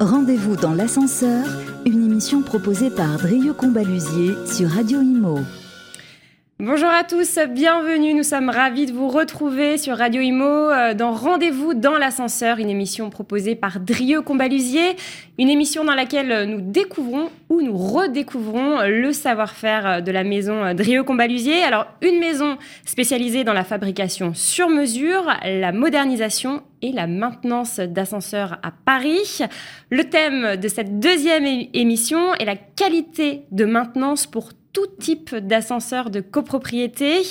Rendez-vous dans l'ascenseur, une émission proposée par Drieux Combalusier sur Radio Imo. Bonjour à tous, bienvenue. Nous sommes ravis de vous retrouver sur Radio Imo euh, dans Rendez-vous dans l'ascenseur, une émission proposée par Drieux Combalusier, une émission dans laquelle nous découvrons ou nous redécouvrons le savoir-faire de la maison Drieux Combalusier. Alors, une maison spécialisée dans la fabrication sur mesure, la modernisation et la maintenance d'ascenseurs à Paris. Le thème de cette deuxième émission est la qualité de maintenance pour tout type d'ascenseur de copropriété.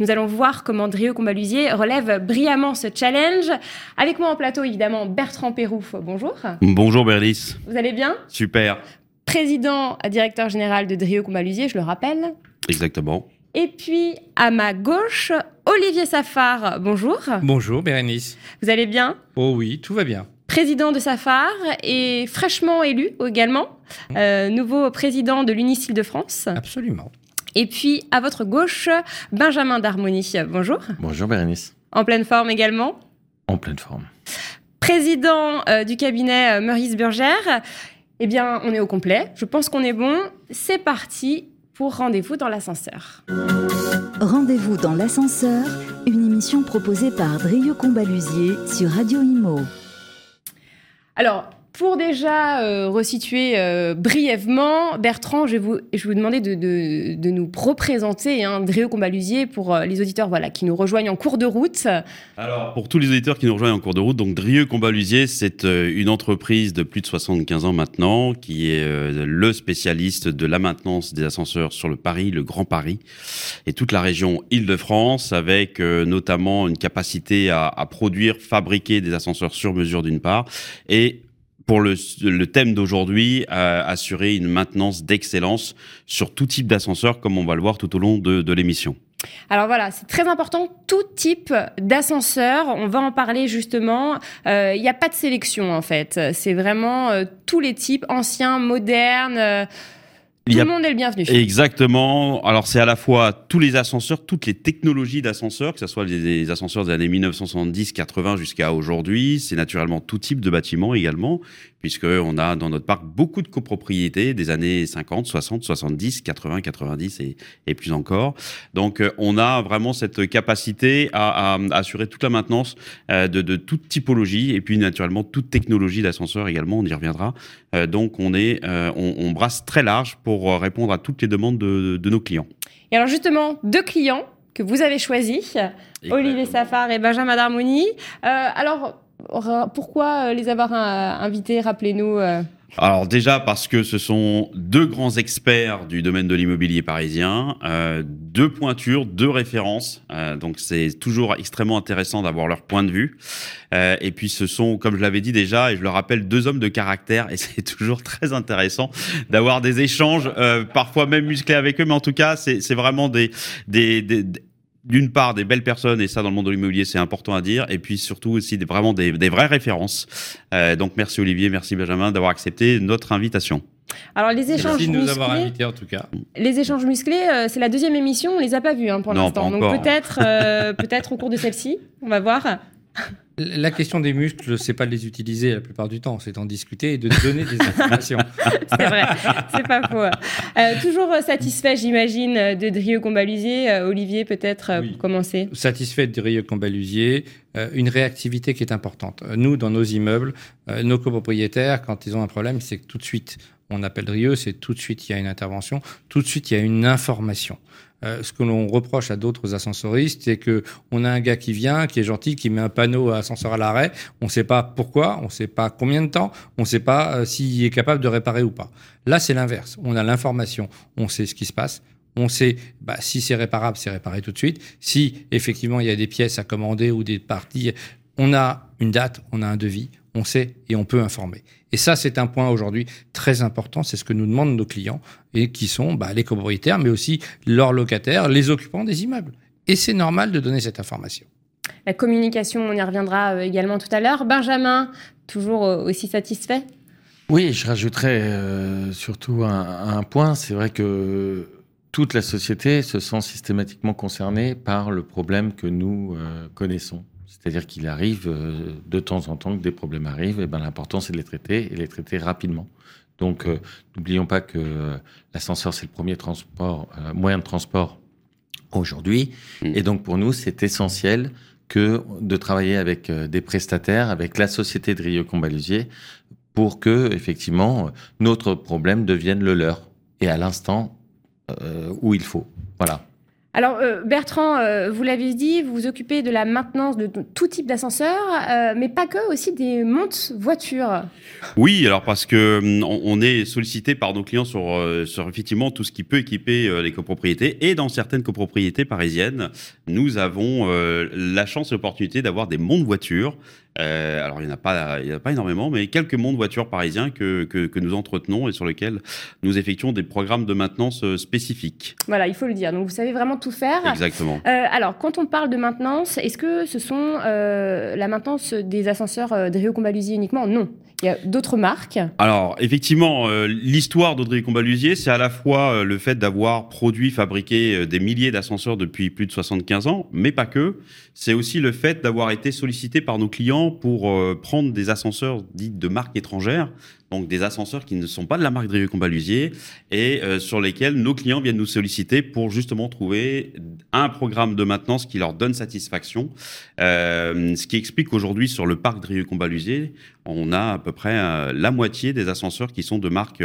Nous allons voir comment Drieux Combalusier relève brillamment ce challenge. Avec moi en plateau, évidemment, Bertrand Pérouf. Bonjour. Bonjour Berlis. Vous allez bien? Super. Président, directeur général de Drieux Combalusier, je le rappelle. Exactement. Et puis, à ma gauche, Olivier Safar. Bonjour. Bonjour Bérénice. Vous allez bien? Oh oui, tout va bien président de Safar et fraîchement élu également, euh, nouveau président de l'Unicil de France. Absolument. Et puis à votre gauche, Benjamin d'Harmonie. Bonjour. Bonjour Bérénice. En pleine forme également. En pleine forme. Président euh, du cabinet euh, Maurice Burgère. Eh bien, on est au complet. Je pense qu'on est bon. C'est parti pour Rendez-vous dans l'ascenseur. Rendez-vous dans l'ascenseur, une émission proposée par Drieux Combalusier sur Radio Imo. Alors, pour déjà euh, resituer euh, brièvement, Bertrand, je vais vous, je vous demander de, nous représenter hein, Drieux Combalusier pour euh, les auditeurs voilà, qui nous rejoignent en cours de route. Alors, pour tous les auditeurs qui nous rejoignent en cours de route, donc Drieux Combalusier, c'est une entreprise de plus de 75 ans maintenant qui est le spécialiste de la maintenance des ascenseurs sur le Paris, le Grand Paris et toute la région Île-de-France avec notamment une capacité à, à produire, fabriquer des ascenseurs sur mesure d'une part et pour le, thème d'aujourd'hui, assurer une maintenance d'excellence sur tout type d'ascenseur, comme on va le voir tout au long de, l'émission. Alors voilà, c'est très important, tout type d'ascenseur, on va en parler justement. Euh, il n'y a pas de sélection en fait, c'est vraiment euh, tous les types, anciens, modernes. Tout le monde est le bienvenu. Exactement. Alors c'est à la fois tous les ascenseurs, toutes les technologies d'ascenseurs, que ce soit les, ascenseurs des années 1970, 80 jusqu'à aujourd'hui. C'est naturellement tout type de bâtiments également puisqu'on a dans notre parc beaucoup de copropriétés des années 50, 60, 70, 80, 90 et, et plus encore. Donc euh, on a vraiment cette capacité à, à assurer toute la maintenance euh, de, de, toute typologie et puis naturellement toute technologie d'ascenseur également, on y reviendra. Euh, donc on, est, on, on, brasse très large pour répondre à toutes les demandes de, de nos clients. Et alors justement, deux clients que vous avez choisis, Olivier Safar et Benjamin Darmoni. alors pourquoi euh, les avoir euh, invités Rappelez-nous. Euh? Alors déjà parce que ce sont deux grands experts du domaine de l'immobilier parisien, deux pointures, deux références, donc c'est toujours extrêmement intéressant d'avoir leur point de vue. et puis ce sont, comme je l'avais dit déjà, et je le rappelle, deux hommes de caractère, et c'est toujours très intéressant d'avoir des échanges, parfois même musclés avec eux, mais en tout cas c'est vraiment des, des, des d'une part des belles personnes et ça dans le monde de l'immobilier c'est important à dire et puis surtout aussi des, vraiment des, des vraies références. Euh, donc merci Olivier, merci Benjamin d'avoir accepté notre invitation. Alors les échanges Merci de nous musclés, avoir invités en tout cas. Les échanges musclés, euh, c'est la deuxième émission, on les a pas vus hein, pour l'instant. Donc peut-être, euh, peut-être au cours de celle-ci, on va voir. La question des muscles, c'est pas de les utiliser la plupart du temps, c'est d'en discuter et de donner des informations. c'est vrai, c'est pas faux. Euh, toujours satisfait, j'imagine, de Drieux Combalusier. Euh, Olivier, peut-être euh, pour commencer. Satisfait de Drieux Combalusier. une réactivité qui est importante. Nous, dans nos immeubles, nos copropriétaires, quand ils ont un problème, c'est que tout de suite, on appelle Drieux, c'est tout de suite il y a une intervention, tout de suite il y a une information. Euh, ce que l'on reproche à d'autres ascensoristes, c'est que on a un gars qui vient, qui est gentil, qui met un panneau à ascenseur à l'arrêt. On ne sait pas pourquoi, on ne sait pas combien de temps, on ne sait pas euh, s'il est capable de réparer ou pas. Là, c'est l'inverse. On a l'information, on sait ce qui se passe. On sait bah, si c'est réparable, c'est réparé tout de suite. Si effectivement il y a des pièces à commander ou des parties, on a une date, on a un devis, on sait et on peut informer. Et ça, c'est un point aujourd'hui très important. C'est ce que nous demandent nos clients et qui sont bah, les copropriétaires, mais aussi leurs locataires, les occupants des immeubles. Et c'est normal de donner cette information. La communication, on y reviendra euh, également tout à l'heure. Benjamin, toujours euh, aussi satisfait? Oui, je rajouterais euh, surtout un, point. C'est vrai que toute la société se sent systématiquement concernée par le problème que nous connaissons C'est-à-dire qu'il arrive euh, de temps en temps que des problèmes arrivent, et ben l'important c'est de les traiter et les traiter rapidement. Donc euh, n'oublions pas que euh, l'ascenseur c'est le premier transport, moyen de transport aujourd'hui, Mm. et donc pour nous c'est essentiel que de travailler avec des prestataires, avec la société de Rio Combalusier, pour que effectivement notre problème devienne le leur et à l'instant euh, où il faut. Voilà. Alors euh, Bertrand, euh, vous l'avez dit, vous vous occupez de la maintenance de tout type d'ascenseur, euh, mais pas que, aussi des montes voitures. Oui, alors parce que hum, on est sollicité par nos clients sur, sur effectivement tout ce qui peut équiper les copropriétés et dans certaines copropriétés parisiennes, nous avons la chance et l'opportunité d'avoir des monts de voitures. Euh, alors il n'y en a pas, il y en a pas énormément, mais quelques monts de voitures parisiens que, que, que nous entretenons et sur lesquels nous effectuons des programmes de maintenance euh, spécifiques. Voilà, il faut le dire. Donc vous savez vraiment tout faire. Exactement. Euh, alors, quand on parle de maintenance, est-ce que ce sont euh, la maintenance des ascenseurs de Rio Combalusier uniquement? Non. Il y a d'autres marques. Alors, effectivement, l'histoire d'Audrey Combalusier, c'est à la fois le fait d'avoir produit, fabriqué des milliers d'ascenseurs depuis plus de 75 ans, mais pas que. C'est aussi le fait d'avoir été sollicité par nos clients pour euh, prendre des ascenseurs dits de marque étrangère, donc des ascenseurs qui ne sont pas de la marque Drieux Combalusier et euh, sur lesquels nos clients viennent nous solliciter pour justement trouver un programme de maintenance qui leur donne satisfaction. Euh, ce qui explique qu'aujourd'hui, sur le parc Drieux Combalusier, on a à peu près la moitié des ascenseurs qui sont de marques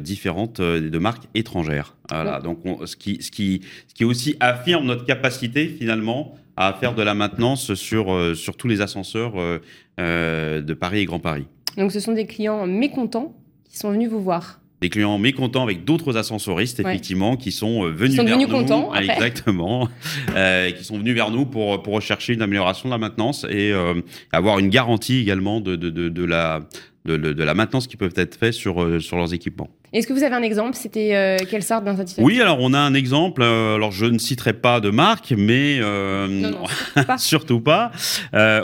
différentes, de marques étrangères. Voilà. Donc, on- ce, qui, ce, qui, ce qui aussi affirme notre capacité finalement à faire de la maintenance sur, euh, sur tous les ascenseurs euh, euh, de Paris et Grand Paris. Donc, ce sont des clients mécontents qui sont venus vous voir. Des clients mécontents avec d'autres ascensoristes, Ouais. effectivement, qui sont venus sont vers nous. contents, Ah. Exactement. Euh, qui sont venus vers nous pour, pour rechercher une amélioration de la maintenance et euh, avoir une garantie également de, de, de, de la, de, de- de la maintenance qui peut être faite sur, euh, sur leurs équipements. Est-ce que vous avez un exemple? C'était euh, quelle sorte d'insatisfaction? Oui, alors on a un exemple. euh, alors je ne citerai pas de marque, mais euh, Non, non, surtout pas. surtout pas.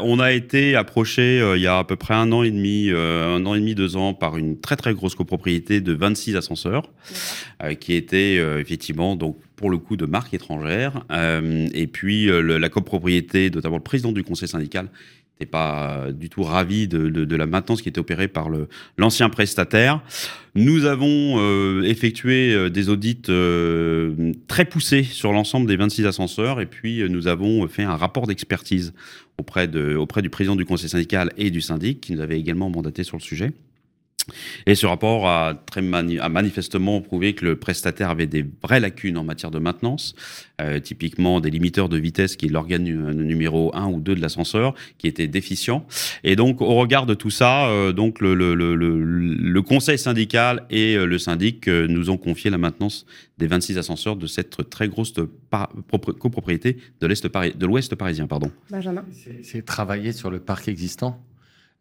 On a été approché il y a à peu près un an et demi, un an et demi, deux ans, par une très très grosse copropriété de 26 ascenseurs, qui était effectivement donc pour le coup de marque étrangère. Et puis le- la copropriété, notamment le président du conseil syndical, n'était pas du tout ravi de, de- la maintenance qui était opérée par l'ancien prestataire. Nous avons euh, effectué euh, des audits euh, très poussés sur l'ensemble des 26 ascenseurs et puis nous avons fait un rapport d'expertise auprès, de, auprès du président du conseil syndical et du syndic qui nous avait également mandaté sur le sujet. Et ce rapport a, très mani- a manifestement prouvé que le prestataire avait des vraies lacunes en matière de maintenance, euh, typiquement des limiteurs de vitesse qui est l'organe nu- numéro 1 ou 2 de l'ascenseur, qui étaient déficients. Et donc, au regard de tout ça, euh, donc le, le, le, le, le conseil syndical et euh, le syndic euh, nous ont confié la maintenance des 26 ascenseurs de cette très grosse copropriété de pari- l'Ouest parisien. Pardon. Benjamin. C'est travailler sur le parc existant?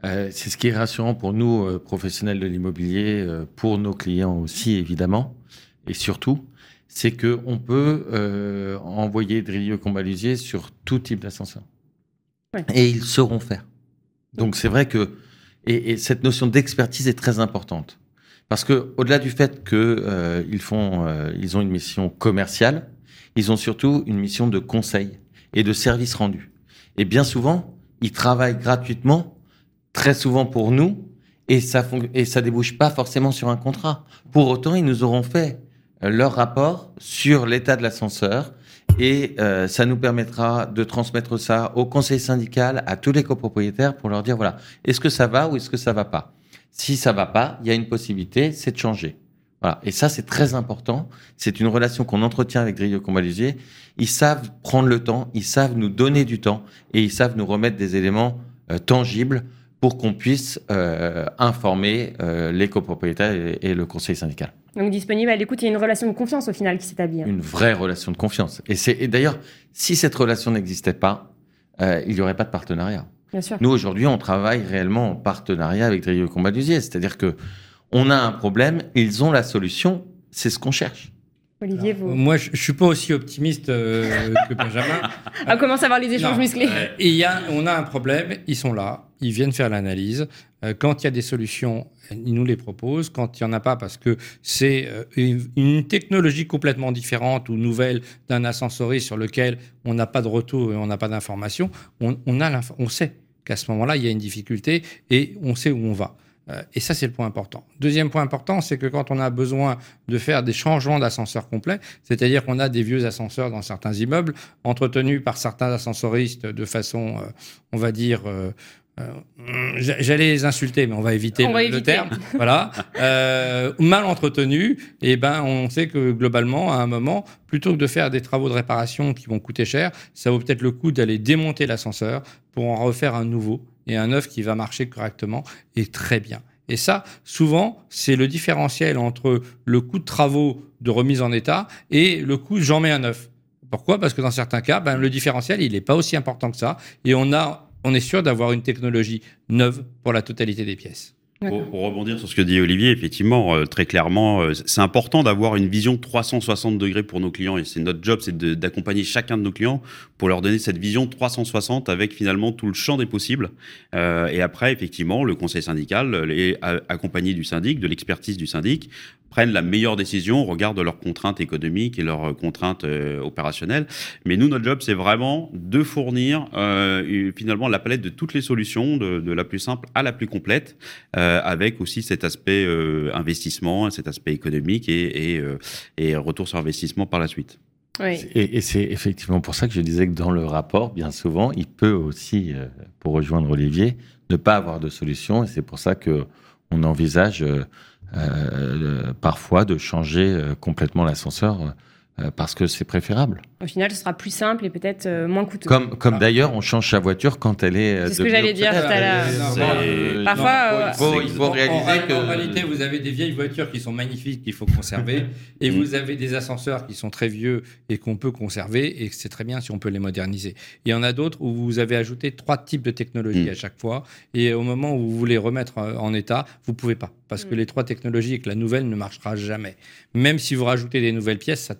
Euh, c'est ce qui est rassurant pour nous, euh, professionnels de l'immobilier, euh, pour nos clients aussi, évidemment. Et surtout, c'est qu'on peut euh, envoyer Drilleux Combalusier sur tout type d'ascenseur. Ouais. Et ils sauront faire. Donc c'est vrai que et, et cette notion d'expertise est très importante parce que au-delà du fait que euh, ils font, euh, ils ont une mission commerciale, ils ont surtout une mission de conseil et de service rendu. Et bien souvent, ils travaillent gratuitement, très souvent pour nous, et ça et ça débouche pas forcément sur un contrat. Pour autant, ils nous auront fait euh, leur rapport sur l'état de l'ascenseur et euh, ça nous permettra de transmettre ça au conseil syndical, à tous les copropriétaires pour leur dire voilà, est-ce que ça va ou est-ce que ça va pas? Si ça va pas, il y a une possibilité, c'est de changer. Voilà. Et ça, c'est très important. C'est une relation qu'on entretient avec Drilleux Combalusier. Ils savent prendre le temps, ils savent nous donner du temps et ils savent nous remettre des éléments euh, tangibles pour qu'on puisse euh, informer euh, les copropriétaires et, et le conseil syndical. Donc disponible à l'écoute, il y a une relation de confiance au final qui s'établit. hein. Une vraie relation de confiance. Et, c'est, et d'ailleurs, si cette relation n'existait pas, euh, il n'y aurait pas de partenariat. Bien sûr. Nous, aujourd'hui, on travaille réellement en partenariat avec Drilleux Combalusier. C'est-à-dire que on a un problème, ils ont la solution, c'est ce qu'on cherche. Olivier, vous. Moi, je, je suis pas aussi optimiste euh, que Benjamin. On commence à avoir les échanges Non, musclés. euh, et il y a, on a un problème, ils sont là, ils viennent faire l'analyse. Euh, quand il y a des solutions, ils nous les proposent. Quand il n'y en a pas, parce que c'est euh, une, technologie complètement différente ou nouvelle d'un ascensoriste sur lequel on n'a pas de retour et on n'a pas d'information, on, on, sait qu'à ce moment-là, il y a une difficulté et on sait où on va. Euh, et ça, c'est le point important. Deuxième point important, c'est que quand on a besoin de faire des changements d'ascenseur complets, c'est-à-dire qu'on a des vieux ascenseurs dans certains immeubles, entretenus par certains ascensoristes de façon, on va dire, j'allais les insulter, mais on va éviter, le, terme. voilà, euh, mal entretenu. Et ben, on sait que globalement, à un moment, plutôt que de faire des travaux de réparation qui vont coûter cher, ça vaut peut-être le coup d'aller démonter l'ascenseur pour en refaire un nouveau et un neuf qui va marcher correctement et très bien. Et ça, souvent, c'est le différentiel entre le coût de travaux de remise en état et le coût j'en mets un neuf. Pourquoi? Parce que dans certains cas, ben, le différentiel, il n'est pas aussi important que ça. Et on a on est sûr d'avoir une technologie neuve pour la totalité des pièces. Pour, rebondir sur ce que dit Olivier, effectivement, euh, très clairement, euh, c'est important d'avoir une vision 360 degrés pour nos clients. Et c'est notre job, c'est d'accompagner chacun de nos clients pour leur donner cette vision 360 avec finalement tout le champ des possibles. Euh, et après, effectivement, le conseil syndical est accompagné du syndic, de l'expertise du syndic, prennent la meilleure décision au regard de leurs contraintes économiques et leurs contraintes euh, opérationnelles. Mais nous, notre job, c'est vraiment de fournir euh, finalement la palette de toutes les solutions, de, la plus simple à la plus complète, euh, avec aussi cet aspect investissement, cet aspect économique et, et, retour sur investissement par la suite. Oui. Et, c'est effectivement pour ça que je disais que dans le rapport, bien souvent, il peut aussi, pour rejoindre Olivier, ne pas avoir de solution. Et c'est pour ça que on envisage euh, parfois de changer euh, complètement l'ascenseur euh, parce que c'est préférable. Au final, ce sera plus simple et peut-être moins coûteux. Comme, comme d'ailleurs, on change sa voiture quand elle est. C'est ce que j'allais dire tout à l'heure. Parfois, il faut, réaliser que. En réalité, vous avez des vieilles voitures qui sont magnifiques qu'il faut conserver, et mm. vous avez des ascenseurs qui sont très vieux et qu'on peut conserver, et c'est très bien si on peut les moderniser. Il y en a d'autres où vous avez ajouté trois types de technologies mm. à chaque fois, et au moment où vous voulez remettre en état, vous pouvez pas parce que mm. les trois technologies et que la nouvelle ne marchera jamais. Même si vous rajoutez des nouvelles pièces, ça ne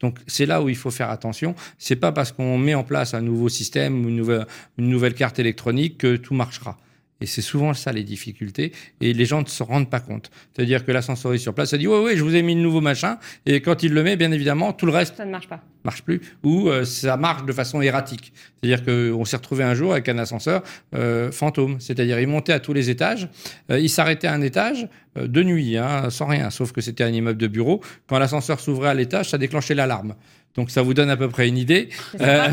Donc c'est là où il faut faire attention. C'est pas parce qu'on met en place un nouveau système ou une nouvelle carte électronique que tout marchera. Et c'est souvent ça les difficultés. Et les gens ne se rendent pas compte. C'est-à-dire que l'ascensoriste sur place, ça dit, oui, oui, je vous ai mis le nouveau machin. Et quand il le met, bien évidemment, tout le reste. Ça ne marche pas. Marche plus. Ou euh, ça marche de façon erratique. C'est-à-dire qu'on s'est retrouvé un jour avec un ascenseur euh, fantôme. C'est-à-dire, il montait à tous les étages. Euh, il s'arrêtait à un étage de nuit, hein, sans rien, sauf que c'était un immeuble de bureau. Quand l'ascenseur s'ouvrait à l'étage, ça déclenchait l'alarme. Donc ça vous donne à peu près une idée. Euh,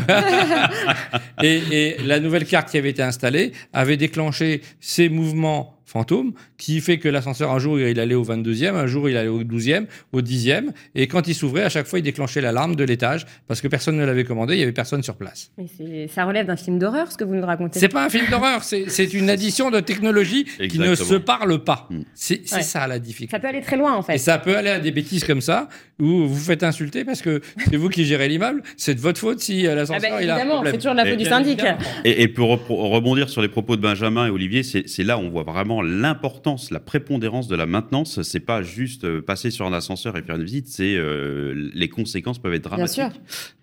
et, et, la nouvelle carte qui avait été installée avait déclenché ces mouvements fantôme, qui fait que l'ascenseur, un jour, il allait au 22e, un jour, il allait au 12e, au 10e, et quand il s'ouvrait, à chaque fois, il déclenchait l'alarme de l'étage, parce que personne ne l'avait commandé, il n'y avait personne sur place. Mais ça relève d'un film d'horreur, ce que vous nous racontez. C'est pas un film d'horreur, c'est une addition de technologies qui ne se parlent pas. Mm. C'est ça la difficulté. Ça peut aller très loin, en fait. Et ça peut aller à des bêtises comme ça, où vous faites insulter parce que c'est vous qui gérez l'immeuble, c'est de votre faute si euh, l'ascenseur ah ben, il a Évidemment, c'est toujours la faute du syndic. Et, et pour rebondir sur les propos de Benjamin et Olivier, c'est là où on voit vraiment l'importance la prépondérance de la maintenance, c'est pas juste euh, passer sur un ascenseur et faire une visite, c'est euh, les conséquences peuvent être dramatiques.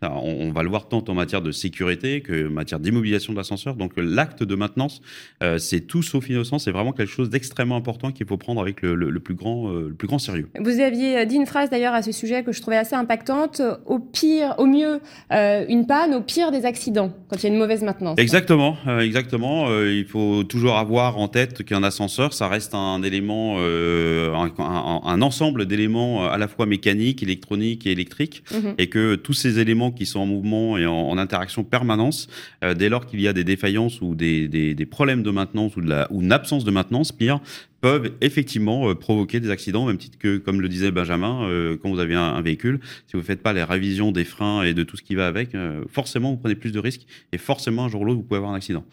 on, va le voir tant en matière de sécurité que en matière d'immobilisation de l'ascenseur. Donc l'acte de maintenance, euh, c'est tout sauf innocent, c'est vraiment quelque chose d'extrêmement important qu'il faut prendre avec le, plus grand, le plus grand sérieux. Vous aviez dit une phrase d'ailleurs à ce sujet que je trouvais assez impactante. Au pire, au mieux, une panne, au pire des accidents quand il y a une mauvaise maintenance. Exactement, exactement. il faut toujours avoir en tête qu'un ascenseur, ça reste un élément, euh, un, ensemble d'éléments euh, à la fois mécaniques, électroniques et électriques, mhm. et que tous ces éléments qui sont en mouvement et en, interaction permanence, euh, dès lors qu'il y a des défaillances ou des, des, problèmes de maintenance ou, de la, ou une absence de maintenance, pire, peuvent effectivement provoquer des accidents, même titre que, comme le disait Benjamin, quand vous avez un, véhicule, si vous ne faites pas les révisions des freins et de tout ce qui va avec, forcément vous prenez plus de risques et forcément un jour ou l'autre vous pouvez avoir un accident.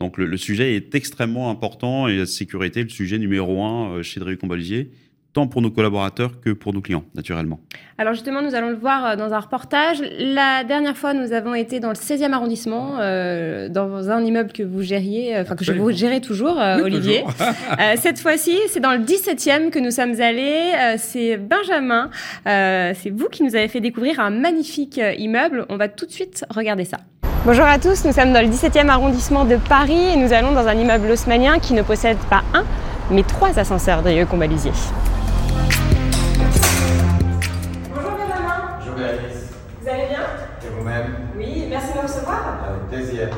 Donc le, sujet est extrêmement important et la sécurité, le sujet numéro un euh, chez Drieu Combalusier, tant pour nos collaborateurs que pour nos clients, naturellement. Alors justement, nous allons le voir euh, dans un reportage. La dernière fois, nous avons été dans le 16e arrondissement, euh, dans un immeuble que vous gériez, enfin que je vous gérez toujours, Olivier. cette fois-ci, c'est dans le 17e que nous sommes allés. c'est Benjamin, c'est vous qui nous avez fait découvrir un magnifique immeuble. On va tout de suite regarder ça. Bonjour à tous, nous sommes dans le 17e arrondissement de Paris et nous allons dans un immeuble haussmannien qui ne possède pas un, mais trois ascenseurs Drieux Combalusier. Plaisir.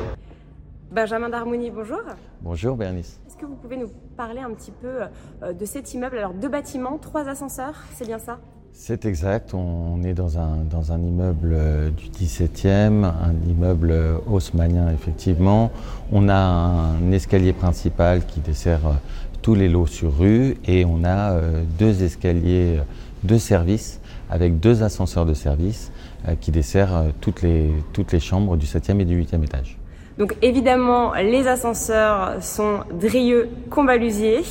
Benjamin d'Harmonie, bonjour. Bonjour Bérénice. Est-ce que vous pouvez nous parler un petit peu euh, de cet immeuble? Alors deux bâtiments, trois ascenseurs, c'est bien ça? C'est exact, on est dans un, dans un immeuble euh, du 17e, un immeuble euh, haussmannien effectivement. On a un escalier principal qui dessert tous les lots sur rue et on a deux escaliers de service avec deux ascenseurs de service qui desserrent euh, toutes les, toutes les chambres du 7e et du 8e étage. Donc évidemment, les ascenseurs sont Drieux Combalusier.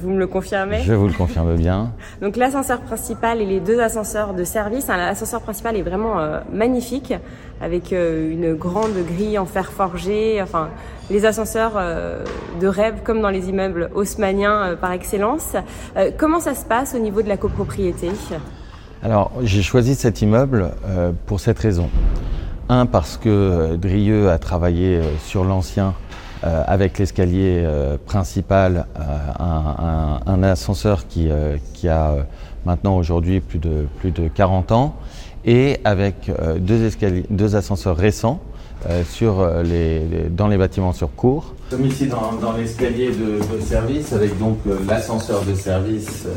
Vous me le confirmez Je vous le confirme bien. Donc l'ascenseur principal et les deux ascenseurs de service. Hein, L'ascenseur principal est vraiment euh, magnifique avec euh, une grande grille en fer forgé. Enfin, les ascenseurs euh, de rêve comme dans les immeubles haussmanniens euh, par excellence. Euh, comment ça se passe au niveau de la copropriété? Alors, j'ai choisi cet immeuble euh, pour cette raison. Un, parce que euh, Drieux a travaillé euh, sur l'ancien avec l'escalier principal, un, ascenseur qui, a maintenant aujourd'hui plus de, plus de 40 ans, et avec deux, ascenseurs récents sur, euh, les, les- dans les bâtiments sur cours. Nous sommes ici dans, dans l'escalier de, de service avec donc euh, l'ascenseur de service euh,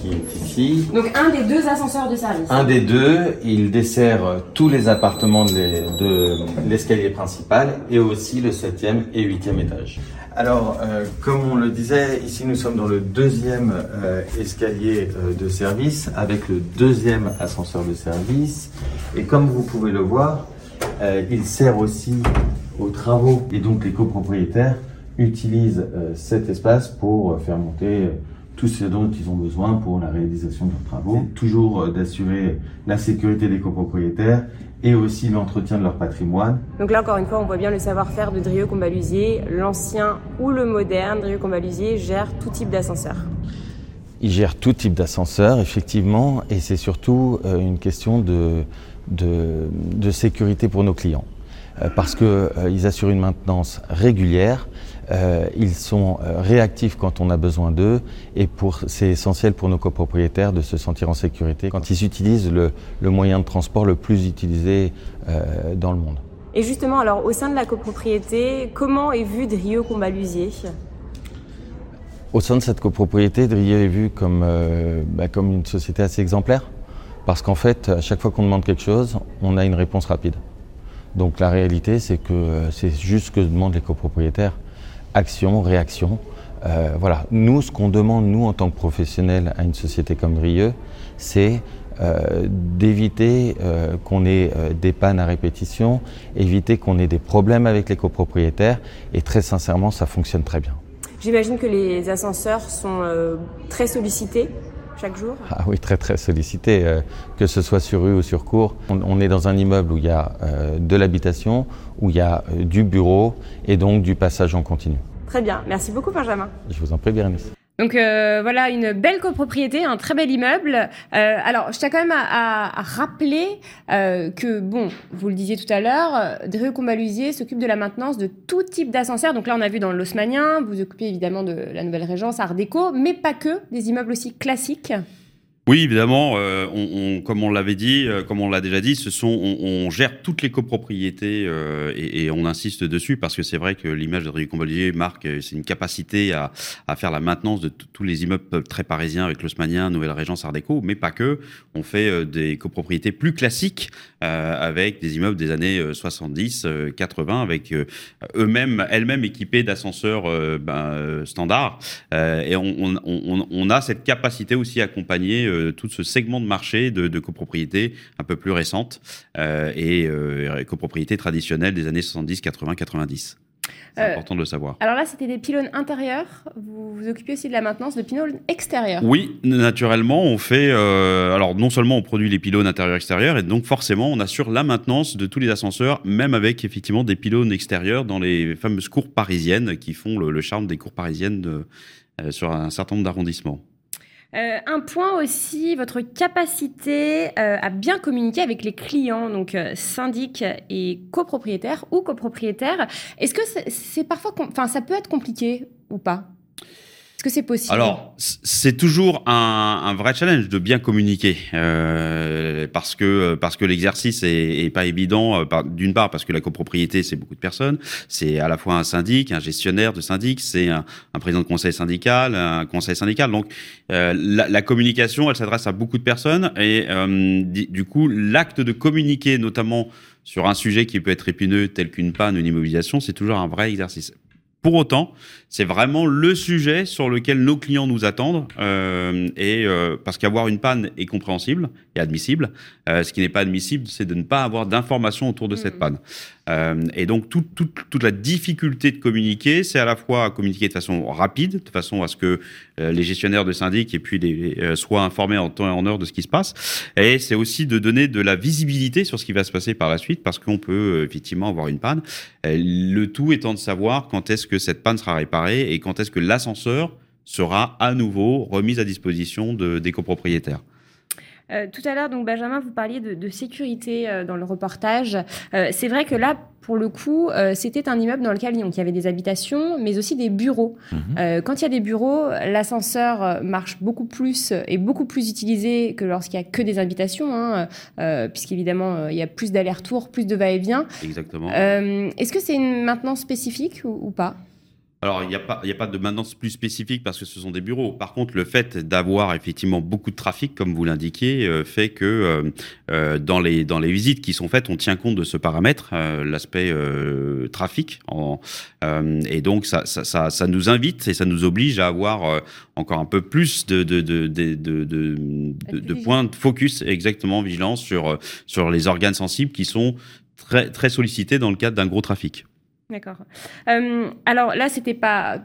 qui est ici. Donc un des deux ascenseurs de service. Un des deux, il dessert euh, tous les appartements de l'es- de l'escalier principal et aussi le septième et huitième étage. Alors, euh, comme on le disait, ici nous sommes dans le deuxième euh, escalier euh, de service avec le deuxième ascenseur de service. Et comme vous pouvez le voir, euh, il sert aussi aux travaux. Et donc les copropriétaires utilisent euh, cet espace pour euh, faire monter euh, tout ce dont ils ont besoin pour la réalisation de leurs travaux. Toujours euh, d'assurer la sécurité des copropriétaires et aussi l'entretien de leur patrimoine. Donc là, encore une fois, on voit bien le savoir-faire de Drieux Combalusier. L'ancien ou le moderne, Drieux Combalusier gère tout type d'ascenseur. Ils gèrent tout type d'ascenseur, effectivement, et c'est surtout euh, une question de, de, sécurité pour nos clients. Euh, parce qu'ils assurent une maintenance régulière, euh, ils sont euh, réactifs quand on a besoin d'eux, et c'est essentiel pour nos copropriétaires de se sentir en sécurité quand ils utilisent le, le moyen de transport le plus utilisé euh, dans le monde. Et justement, alors au sein de la copropriété, comment est vu Drieux Combalusier? Au sein de cette copropriété, Drieux est vu comme, euh, bah, comme une société assez exemplaire. Parce qu'en fait, à chaque fois qu'on demande quelque chose, on a une réponse rapide. Donc la réalité, c'est que euh, c'est juste ce que demandent les copropriétaires. Action, réaction. Euh, voilà. Nous, ce qu'on demande, nous, en tant que professionnels à une société comme Drieux, c'est euh, d'éviter euh, qu'on ait des pannes à répétition, éviter qu'on ait des problèmes avec les copropriétaires. Et très sincèrement, ça fonctionne très bien. J'imagine que les ascenseurs sont euh, très sollicités chaque jour. Ah oui, très très sollicité, euh, que ce soit sur rue ou sur cours. On, on est dans un immeuble où il y a euh, de l'habitation, où il y a euh, du bureau et donc du passage en continu. Très bien, merci beaucoup Benjamin. Je vous en prie, Bérénice. Donc euh, voilà, une belle copropriété, un très bel immeuble. Euh, alors, je tiens quand même à, rappeler euh, que, bon, vous le disiez tout à l'heure, Drieux Combalusier s'occupe de la maintenance de tout type d'ascenseur. Donc là, on a vu dans l'Haussmannien, vous occupez évidemment de la Nouvelle Régence, Art déco, mais pas que, des immeubles aussi classiques. Oui, évidemment, euh, on, on- comme on l'avait dit, euh, comme on l'a déjà dit, ce sont, on, on gère toutes les copropriétés euh, et, et on insiste dessus parce que c'est vrai que l'image de Drieux Combalusier marque, euh, c'est une capacité à, à faire la maintenance de tous les immeubles très parisiens avec l'Haussmannien, Nouvelle Régence, Art déco, mais pas que. On fait euh, des copropriétés plus classiques euh, avec des immeubles des années euh, 70, euh, 80, avec eux-mêmes, elles-mêmes équipées d'ascenseurs ben, standards. Et on, on a cette capacité aussi à accompagner euh, tout ce segment de marché de, de copropriété un peu plus récente euh, et euh, copropriété traditionnelle des années 70, 80, 90. C'est Euh, important de le savoir. Alors là, c'était des pylônes intérieurs. Vous vous occupez aussi de la maintenance de pylônes extérieurs. Oui, naturellement, on fait. euh, alors, non seulement on produit les pylônes intérieurs-extérieurs, et donc forcément, on assure la maintenance de tous les ascenseurs, même avec effectivement des pylônes extérieurs dans les fameuses cours parisiennes qui font le, le charme des cours parisiennes de- euh, sur un certain nombre d'arrondissements. Euh, un point aussi, votre capacité euh, à bien communiquer avec les clients, donc euh, syndic et copropriétaires ou copropriétaires. Est-ce que c'est parfois, enfin, ça peut être compliqué ou pas? Que c'est possible Alors, c'est toujours un, un, vrai challenge de bien communiquer euh, parce que parce que l'exercice est, est, pas évident. Euh, d'une part, parce que la copropriété, c'est beaucoup de personnes. C'est à la fois un syndic, un gestionnaire de syndic, c'est un, un, président de conseil syndical, un conseil syndical. Donc, euh, la, la, communication, elle s'adresse à beaucoup de personnes et euh, du coup, l'acte de communiquer, notamment sur un sujet qui peut être épineux, tel qu'une panne, une immobilisation, c'est toujours un vrai exercice. Pour autant, c'est vraiment le sujet sur lequel nos clients nous attendent, euh, et euh, parce qu'avoir une panne est compréhensible et admissible. Euh, ce qui n'est pas admissible, c'est de ne pas avoir d'informations autour de cette mm. panne. Euh, et donc toute, toute, toute la difficulté de communiquer, c'est à la fois communiquer de façon rapide, de façon à ce que euh, les gestionnaires de syndic et puis les, soient informés en temps et en heure de ce qui se passe. Et c'est aussi de donner de la visibilité sur ce qui va se passer par la suite, parce qu'on peut effectivement avoir une panne. le tout étant de savoir quand est-ce que cette panne sera réparée et quand est-ce que l'ascenseur sera à nouveau remis à disposition de, des copropriétaires. Euh, tout à l'heure, donc Benjamin, vous parliez de, sécurité euh, dans le reportage. Euh, c'est vrai que là, pour le coup, c'était un immeuble dans lequel il y avait des habitations, mais aussi des bureaux. Mhm. quand il y a des bureaux, l'ascenseur marche beaucoup plus et beaucoup plus utilisé que lorsqu'il n'y a que des habitations, hein, puisqu'évidemment, il y a plus d'aller-retour, plus de va-et-vient. Exactement. Est-ce que c'est une maintenance spécifique ou pas? Alors, il n'y a, pas, a pas de maintenance plus spécifique parce que ce sont des bureaux. Par contre, le fait d'avoir effectivement beaucoup de trafic, comme vous l'indiquiez, euh, fait que euh, euh, dans, les, dans les visites qui sont faites, on tient compte de ce paramètre, l'aspect trafic. En, et donc, ça, ça, ça, ça, nous invite et ça nous oblige à avoir encore un peu plus de points de focus, exactement, vigilance sur, sur les organes sensibles qui sont très, très sollicités dans le cadre d'un gros trafic. D'accord. Euh, alors là, c'était pas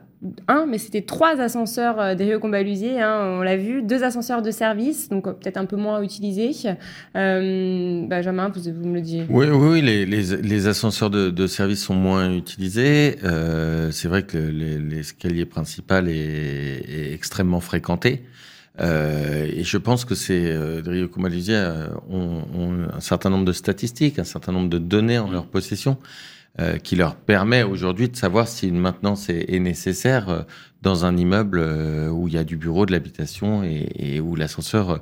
un, mais c'était trois ascenseurs euh, des Rio Combalusier, hein, on l'a vu, deux ascenseurs de service, donc euh, peut-être un peu moins utilisés. Benjamin, vous, vous, me le dites. Oui, oui, les, les, les ascenseurs de, de, service sont moins utilisés. c'est vrai que l'escalier principal est, est, extrêmement fréquenté. et je pense que ces euh, Rio Combalusier ont, ont, un certain nombre de statistiques, un certain nombre de données en leur possession euh, qui leur permet aujourd'hui de savoir si une maintenance est, nécessaire euh, dans un immeuble euh, où il y a du bureau, de l'habitation et, où l'ascenseur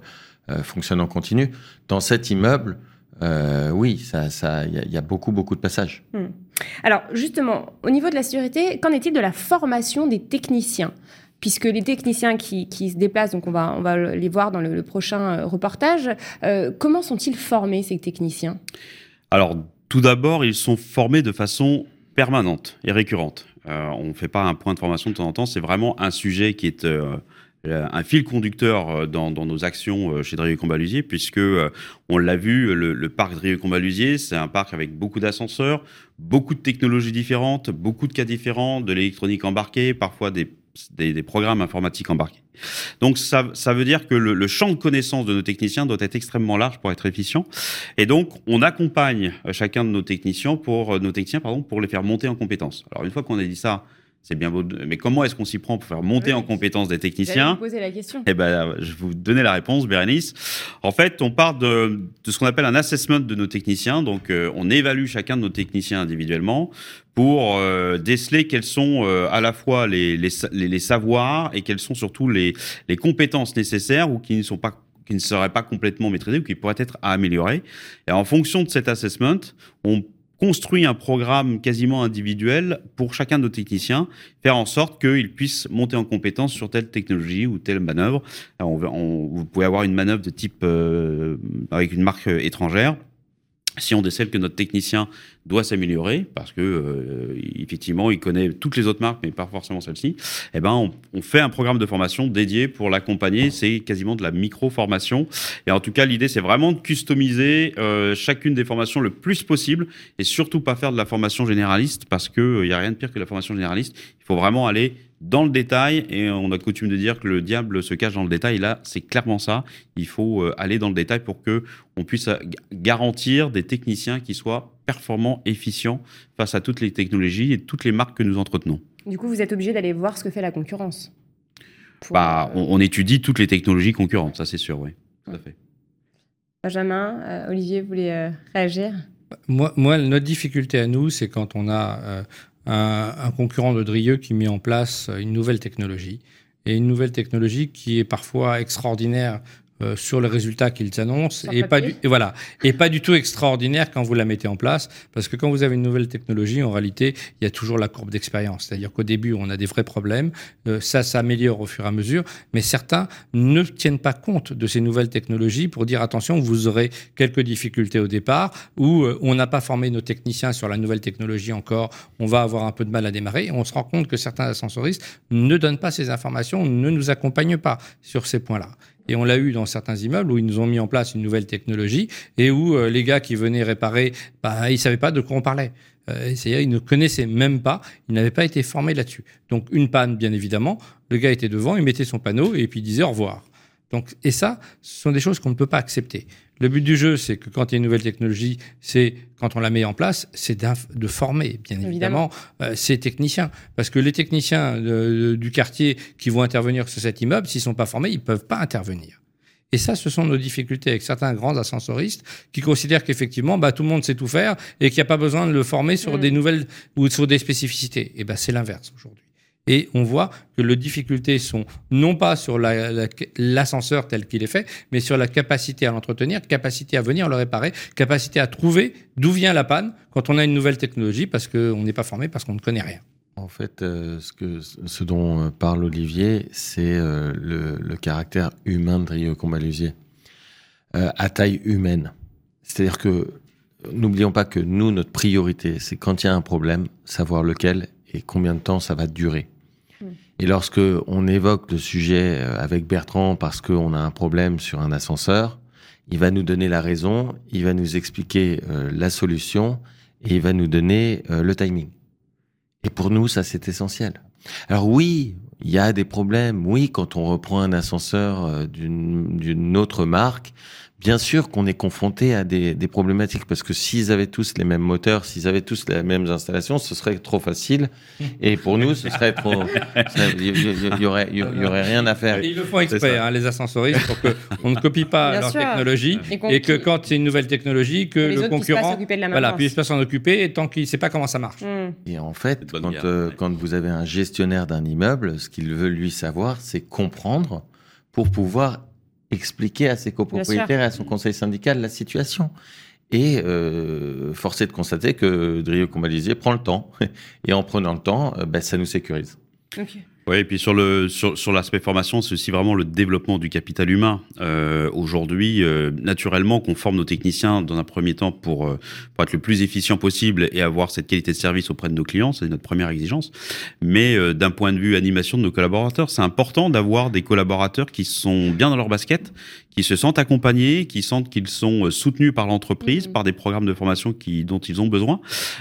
fonctionne en continu. Dans cet immeuble, oui, ça, ça, il y, a beaucoup, beaucoup de passages. Hmm. Alors, justement, au niveau de la sécurité, qu'en est-il de la formation des techniciens? Puisque les techniciens qui, qui, se déplacent, donc on va, on va les voir dans le, le prochain reportage, comment sont-ils formés, ces techniciens? Alors, tout d'abord, ils sont formés de façon permanente et récurrente. Euh, on ne fait pas un point de formation de temps en temps, c'est vraiment un sujet qui est euh, un fil conducteur euh, dans, nos actions chez Drieux Combalusier, puisque on l'a vu, le, parc Drieux Combalusier, c'est un parc avec beaucoup d'ascenseurs, beaucoup de technologies différentes, beaucoup de cas différents, de l'électronique embarquée, parfois des des, programmes informatiques embarqués. Donc ça, veut dire que le, champ de connaissances de nos techniciens doit être extrêmement large pour être efficient. Et donc on accompagne chacun de nos techniciens pour nos techniciens pardon pour les faire monter en compétences. Alors une fois qu'on a dit ça, c'est bien beau. Mais comment est-ce qu'on s'y prend pour faire monter en compétence des techniciens vous poser la question. Eh ben, je vais vous donner la réponse, Bérénice. En fait, on part de, de ce qu'on appelle un assessment de nos techniciens. Donc, euh, on évalue chacun de nos techniciens individuellement pour euh, déceler quels sont euh, à la fois les, les, les, savoirs et quelles sont surtout les, les compétences nécessaires ou qui ne sont pas qui ne seraient pas complètement maîtrisées ou qui pourraient être améliorées. Et en fonction de cet assessment, on construit un programme quasiment individuel pour chacun de nos techniciens, faire en sorte qu'ils puissent monter en compétence sur telle technologie ou telle manœuvre. vous pouvez avoir une manœuvre de type euh, avec une marque étrangère si on décèle que notre technicien doit s'améliorer parce que euh, effectivement il connaît toutes les autres marques mais pas forcément celle-ci, eh ben on, on, fait un programme de formation dédié pour l'accompagner. C'est quasiment de la micro formation et en tout cas l'idée c'est vraiment de customiser euh, chacune des formations le plus possible et surtout pas faire de la formation généraliste parce que il euh, y a rien de pire que la formation généraliste. Il faut vraiment aller dans le détail, et on a coutume de dire que le diable se cache dans le détail. Là, c'est clairement ça. Il faut euh, aller dans le détail pour que on puisse euh, garantir des techniciens qui soient performants, efficients face à toutes les technologies et toutes les marques que nous entretenons. Du coup, vous êtes obligé d'aller voir ce que fait la concurrence. Bah, euh, on, on étudie toutes les technologies concurrentes, ça c'est sûr, oui. Tout à fait. Benjamin, euh, Olivier, vous voulez euh, réagir? Moi, moi, notre difficulté à nous, c'est quand on a euh, un, un concurrent de Drieux qui met en place une nouvelle technologie. Et une nouvelle technologie qui est parfois extraordinaire euh, sur le résultat qu'ils annoncent et pas, du, et voilà, et pas du tout extraordinaire quand vous la mettez en place. Parce que quand vous avez une nouvelle technologie, en réalité, il y a toujours la courbe d'expérience. C'est-à-dire qu'au début, on a des vrais problèmes. euh, ça s'améliore au fur et à mesure. Mais certains ne tiennent pas compte de ces nouvelles technologies pour dire attention, vous aurez quelques difficultés au départ ou euh, on n'a pas formé nos techniciens sur la nouvelle technologie encore, on va avoir un peu de mal à démarrer. Et on se rend compte que certains ascensoristes ne donnent pas ces informations, ne nous accompagnent pas sur ces points-là. Et on l'a eu dans certains immeubles où ils nous ont mis en place une nouvelle technologie et où euh, les gars qui venaient réparer, bah, ils savaient pas de quoi on parlait. Euh, C'est-à-dire, ils ne connaissaient même pas, ils n'avaient pas été formés là-dessus. Donc, une panne, bien évidemment, le gars était devant, il mettait son panneau et puis il disait au revoir. Donc, et ça, ce sont des choses qu'on ne peut pas accepter. Le but du jeu, c'est que quand il y a une nouvelle technologie, c'est quand on la met en place, c'est de former, bien évidemment, euh, ces techniciens. Parce que les techniciens de- de- du quartier qui vont intervenir sur cet immeuble, s'ils sont pas formés, ils peuvent pas intervenir. Et ça, ce sont nos difficultés avec certains grands ascensoristes qui considèrent qu'effectivement, bah, tout le monde sait tout faire et qu'il n'y a pas besoin de le former sur Mm. des nouvelles ou sur des spécificités. Et ben, c'est l'inverse aujourd'hui. Et on voit que les difficultés sont non pas sur la- la- l'ascenseur tel qu'il est fait, mais sur la capacité à l'entretenir, capacité à venir le réparer, capacité à trouver d'où vient la panne quand on a une nouvelle technologie parce qu'on n'est pas formé, parce qu'on ne connaît rien. En fait, euh, ce, dont euh, parle Olivier, c'est euh, le, caractère humain de Drieux Combalusier, à taille humaine. C'est-à-dire que, n'oublions pas que nous, notre priorité, c'est quand il y a un problème, savoir lequel et combien de temps ça va durer. Et lorsque on évoque le sujet euh, avec Bertrand parce qu'on a un problème sur un ascenseur, il va nous donner la raison, il va nous expliquer euh, la solution et il va nous donner euh, le timing. Et pour nous, ça, c'est essentiel. Alors oui, il y a des problèmes. Oui, quand on reprend un ascenseur d'une autre marque, bien sûr qu'on est confronté à des, des problématiques parce que s'ils avaient tous les mêmes moteurs, s'ils avaient tous les mêmes installations, ce serait trop facile. Et pour nous, ce serait trop. Il y, aurait, il y aurait rien à faire. Et ils le font exprès, hein, les ascensoristes, pour qu'on ne copie pas Bien leur sûr. technologie Et que quand c'est une nouvelle technologie, que les le concurrent voilà, puisse pas s'en occuper et tant qu'il ne sait pas comment ça marche. Hmm. Et en fait, quand, guerre, euh, ouais. quand vous avez un gestionnaire d'un immeuble, ce qu'il veut lui savoir, c'est comprendre pour pouvoir expliquer à ses copropriétaires et à son conseil syndical la situation. Et euh, force est de constater que Drieux Combalisier prend le temps. Et en prenant le temps, euh, ben, ça nous sécurise. Ok. Oui, et puis sur le sur, sur l'aspect formation, c'est aussi vraiment le développement du capital humain. Euh, Aujourd'hui, euh, naturellement, qu'on forme nos techniciens dans un premier temps pour euh, pour être le plus efficient possible et avoir cette qualité de service auprès de nos clients, c'est notre première exigence. Mais euh, d'un point de vue animation de nos collaborateurs, c'est important d'avoir des collaborateurs qui sont bien dans leur basket, qui se sentent accompagnés, qui sentent qu'ils sont euh, soutenus par l'entreprise, Mhm. par des programmes de formation qui dont ils ont besoin.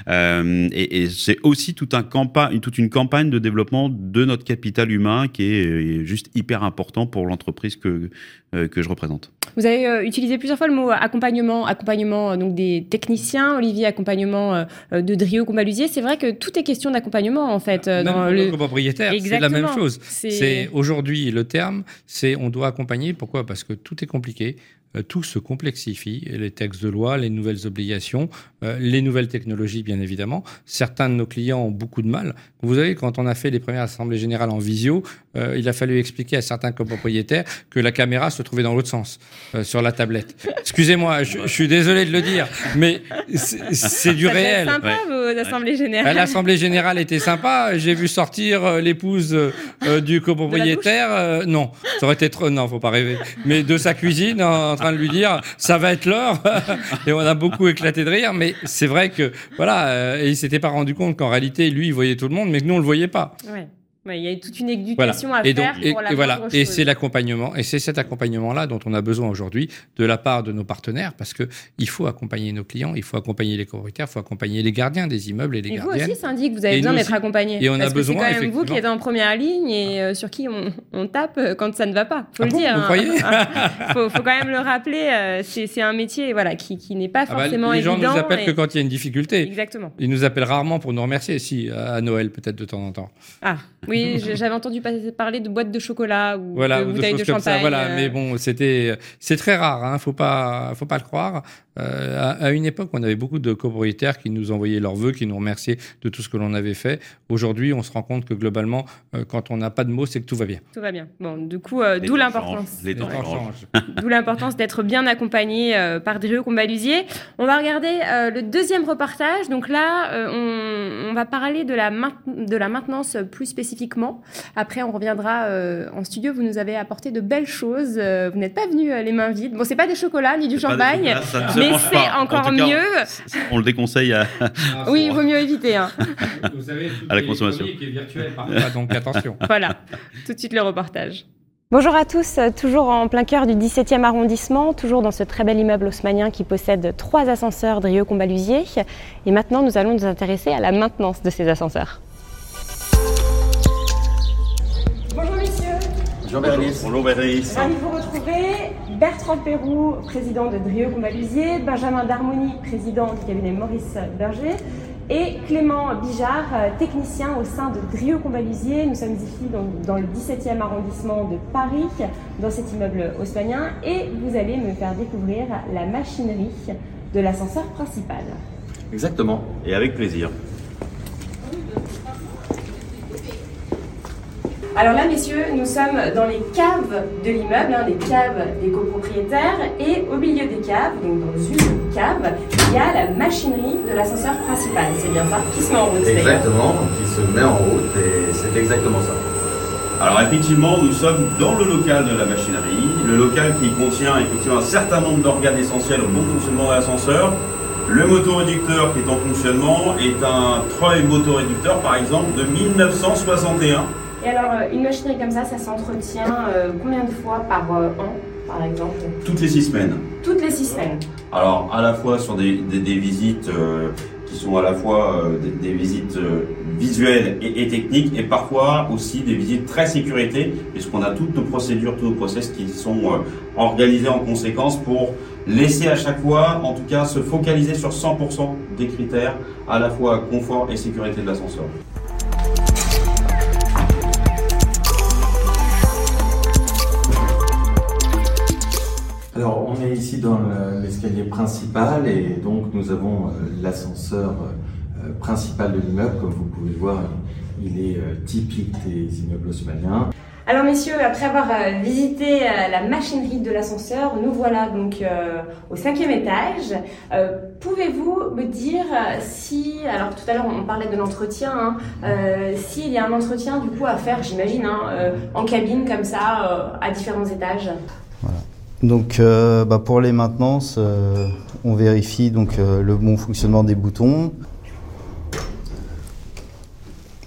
Euh, et et c'est aussi tout un campagne, toute une campagne de développement de notre capital humain qui est euh, juste hyper important pour l'entreprise que que je représente. Vous avez euh, utilisé plusieurs fois le mot accompagnement, accompagnement euh, donc des techniciens, Olivier, accompagnement euh, euh, de Drio Combalusier. C'est vrai que tout est question d'accompagnement en fait. euh, Même dans le... copropriétaire, c'est la même chose. C'est- aujourd'hui le terme, c'est on doit accompagner. Pourquoi? Parce que tout est compliqué, euh, tout se complexifie. Les textes de loi, les nouvelles obligations, euh, les nouvelles technologies, bien évidemment. Certains de nos clients ont beaucoup de mal. Vous savez, quand on a fait les premières assemblées générales en visio, euh, il a fallu expliquer à certains copropriétaires que la caméra se trouvait dans l'autre sens, euh, sur la tablette. Excusez-moi, je, je suis désolé de le dire, mais c'est du Ça réel. sympa vos assemblées À générales. L'Assemblée générale était sympa. J'ai vu sortir euh, l'épouse euh, euh, du copropriétaire. Euh, non, ça aurait été trop. Non, faut pas rêver. Mais de sa cuisine, en, en de lui dire, ça va être l'heure. et on a beaucoup éclaté de rire. Mais c'est vrai que voilà, euh, et il s'était pas rendu compte qu'en réalité, lui, il voyait tout le monde, mais que nous, on le voyait pas. Ouais, il y a toute une Voilà. éducation à Et donc, faire et, pour la et voilà. moindre Et chose. c'est l'accompagnement. Et c'est cet accompagnement-là dont on a besoin aujourd'hui de la part de nos partenaires, parce que il faut accompagner nos clients, il faut accompagner les copropriétaires, il faut accompagner les gardiens des immeubles et les Et vous gardiennes. aussi, syndic, vous avez Et besoin d'être accompagné. Et on a Parce que besoin, C'est quand même vous qui êtes en première ligne et euh, sur qui on, on tape euh, quand ça ne va pas. Faut Ah le bon, dire. vous hein. croyez faut, faut quand même le rappeler. euh, c'est un métier voilà qui, qui n'est pas Ah bah, forcément les gens évident. nous appellent et- que quand il y a une difficulté. Exactement. Ils nous appellent rarement pour nous remercier, si, à Noël peut-être de temps en temps. Ah oui, Oui, j'avais entendu parler de boîtes de chocolat ou voilà, de bouteilles de, champagne. voilà, mais bon, c'était, c'est très rare. Hein, faut pas, faut pas le croire. Euh, à, une époque, on avait beaucoup de copropriétaires qui nous envoyaient leurs vœux, qui nous remerciaient de tout ce que l'on avait fait. Aujourd'hui, on se rend compte que globalement, euh, quand on n'a pas de mots, c'est que tout va bien. Tout va bien. Bon, du coup, euh, d'où l'importance. Les temps changent. d'où l'importance d'être bien accompagné par Drieux Combalusier. On va regarder le deuxième reportage. Donc là, on, on, va parler de la, de la maintenance plus spécifiquement. Après, on reviendra en studio. Vous nous avez apporté de belles choses. vous n'êtes pas venu les mains vides. Bon, c'est pas des chocolats ni du champagne mais c'est encore mieux. On le déconseille à. oui, il vaut mieux éviter. Hein. Vous savez, à la consommation. Qui est virtuel, donc attention. Voilà, tout de suite le reportage. Bonjour à tous, toujours en plein cœur du 17e arrondissement, toujours dans ce très bel immeuble haussmanien qui possède trois ascenseurs Drieux-Combalusier. Et maintenant, nous allons nous intéresser à la maintenance de ces ascenseurs. Bonjour messieurs. Bonjour Bérénice. Bonjour Bérénice. Ravi Bertrand Perroux, président de Drieux-Combalusier, Benjamin Darmoni, président du cabinet Maurice Berger, et Clément Bijard, technicien au sein de Drieux-Combalusier. Nous sommes ici dans, le 17e arrondissement de Paris, dans cet immeuble haussmanien, et vous allez me faire découvrir la machinerie de l'ascenseur principal. Exactement, et avec plaisir. Alors là, messieurs, nous sommes dans les caves de l'immeuble, hein, les caves des copropriétaires, et au milieu des caves, donc dans une cave, il y a la machinerie de l'ascenseur principal. C'est bien ça Qui se met en route Exactement, qui se met en route, et c'est exactement ça. Alors effectivement, nous sommes dans le local de la machinerie, le local qui contient effectivement un certain nombre d'organes essentiels au bon fonctionnement de l'ascenseur. Le motoréducteur qui est en fonctionnement est un treuil motoréducteur par exemple de 1961 et alors, euh, une machinerie comme ça, ça s'entretient euh, combien de fois par euh, an, par exemple? Toutes les six semaines. Toutes les six semaines. Alors, à la fois sur des, visites qui sont à la fois des, visites visuelles et, techniques, et parfois aussi des visites très sécurité, puisqu'on a toutes nos procédures, tous nos process qui sont organisés en conséquence pour laisser à chaque fois, en tout cas, se focaliser sur 100% des critères, à la fois confort et sécurité de l'ascenseur. Alors, on est ici dans l'escalier principal et donc nous avons euh, l'ascenseur euh, principal de l'immeuble. Comme vous pouvez le voir, il est euh, typique des immeubles haussmanniens. Alors messieurs, après avoir visité la machinerie de l'ascenseur, nous voilà donc au cinquième étage. Pouvez-vous me dire si, alors tout à l'heure on parlait de l'entretien, hein, s'il y a un entretien du coup à faire, j'imagine, hein, en cabine comme ça, à différents étages? Donc euh, bah, pour les maintenances, euh, on vérifie donc euh, le bon fonctionnement des boutons.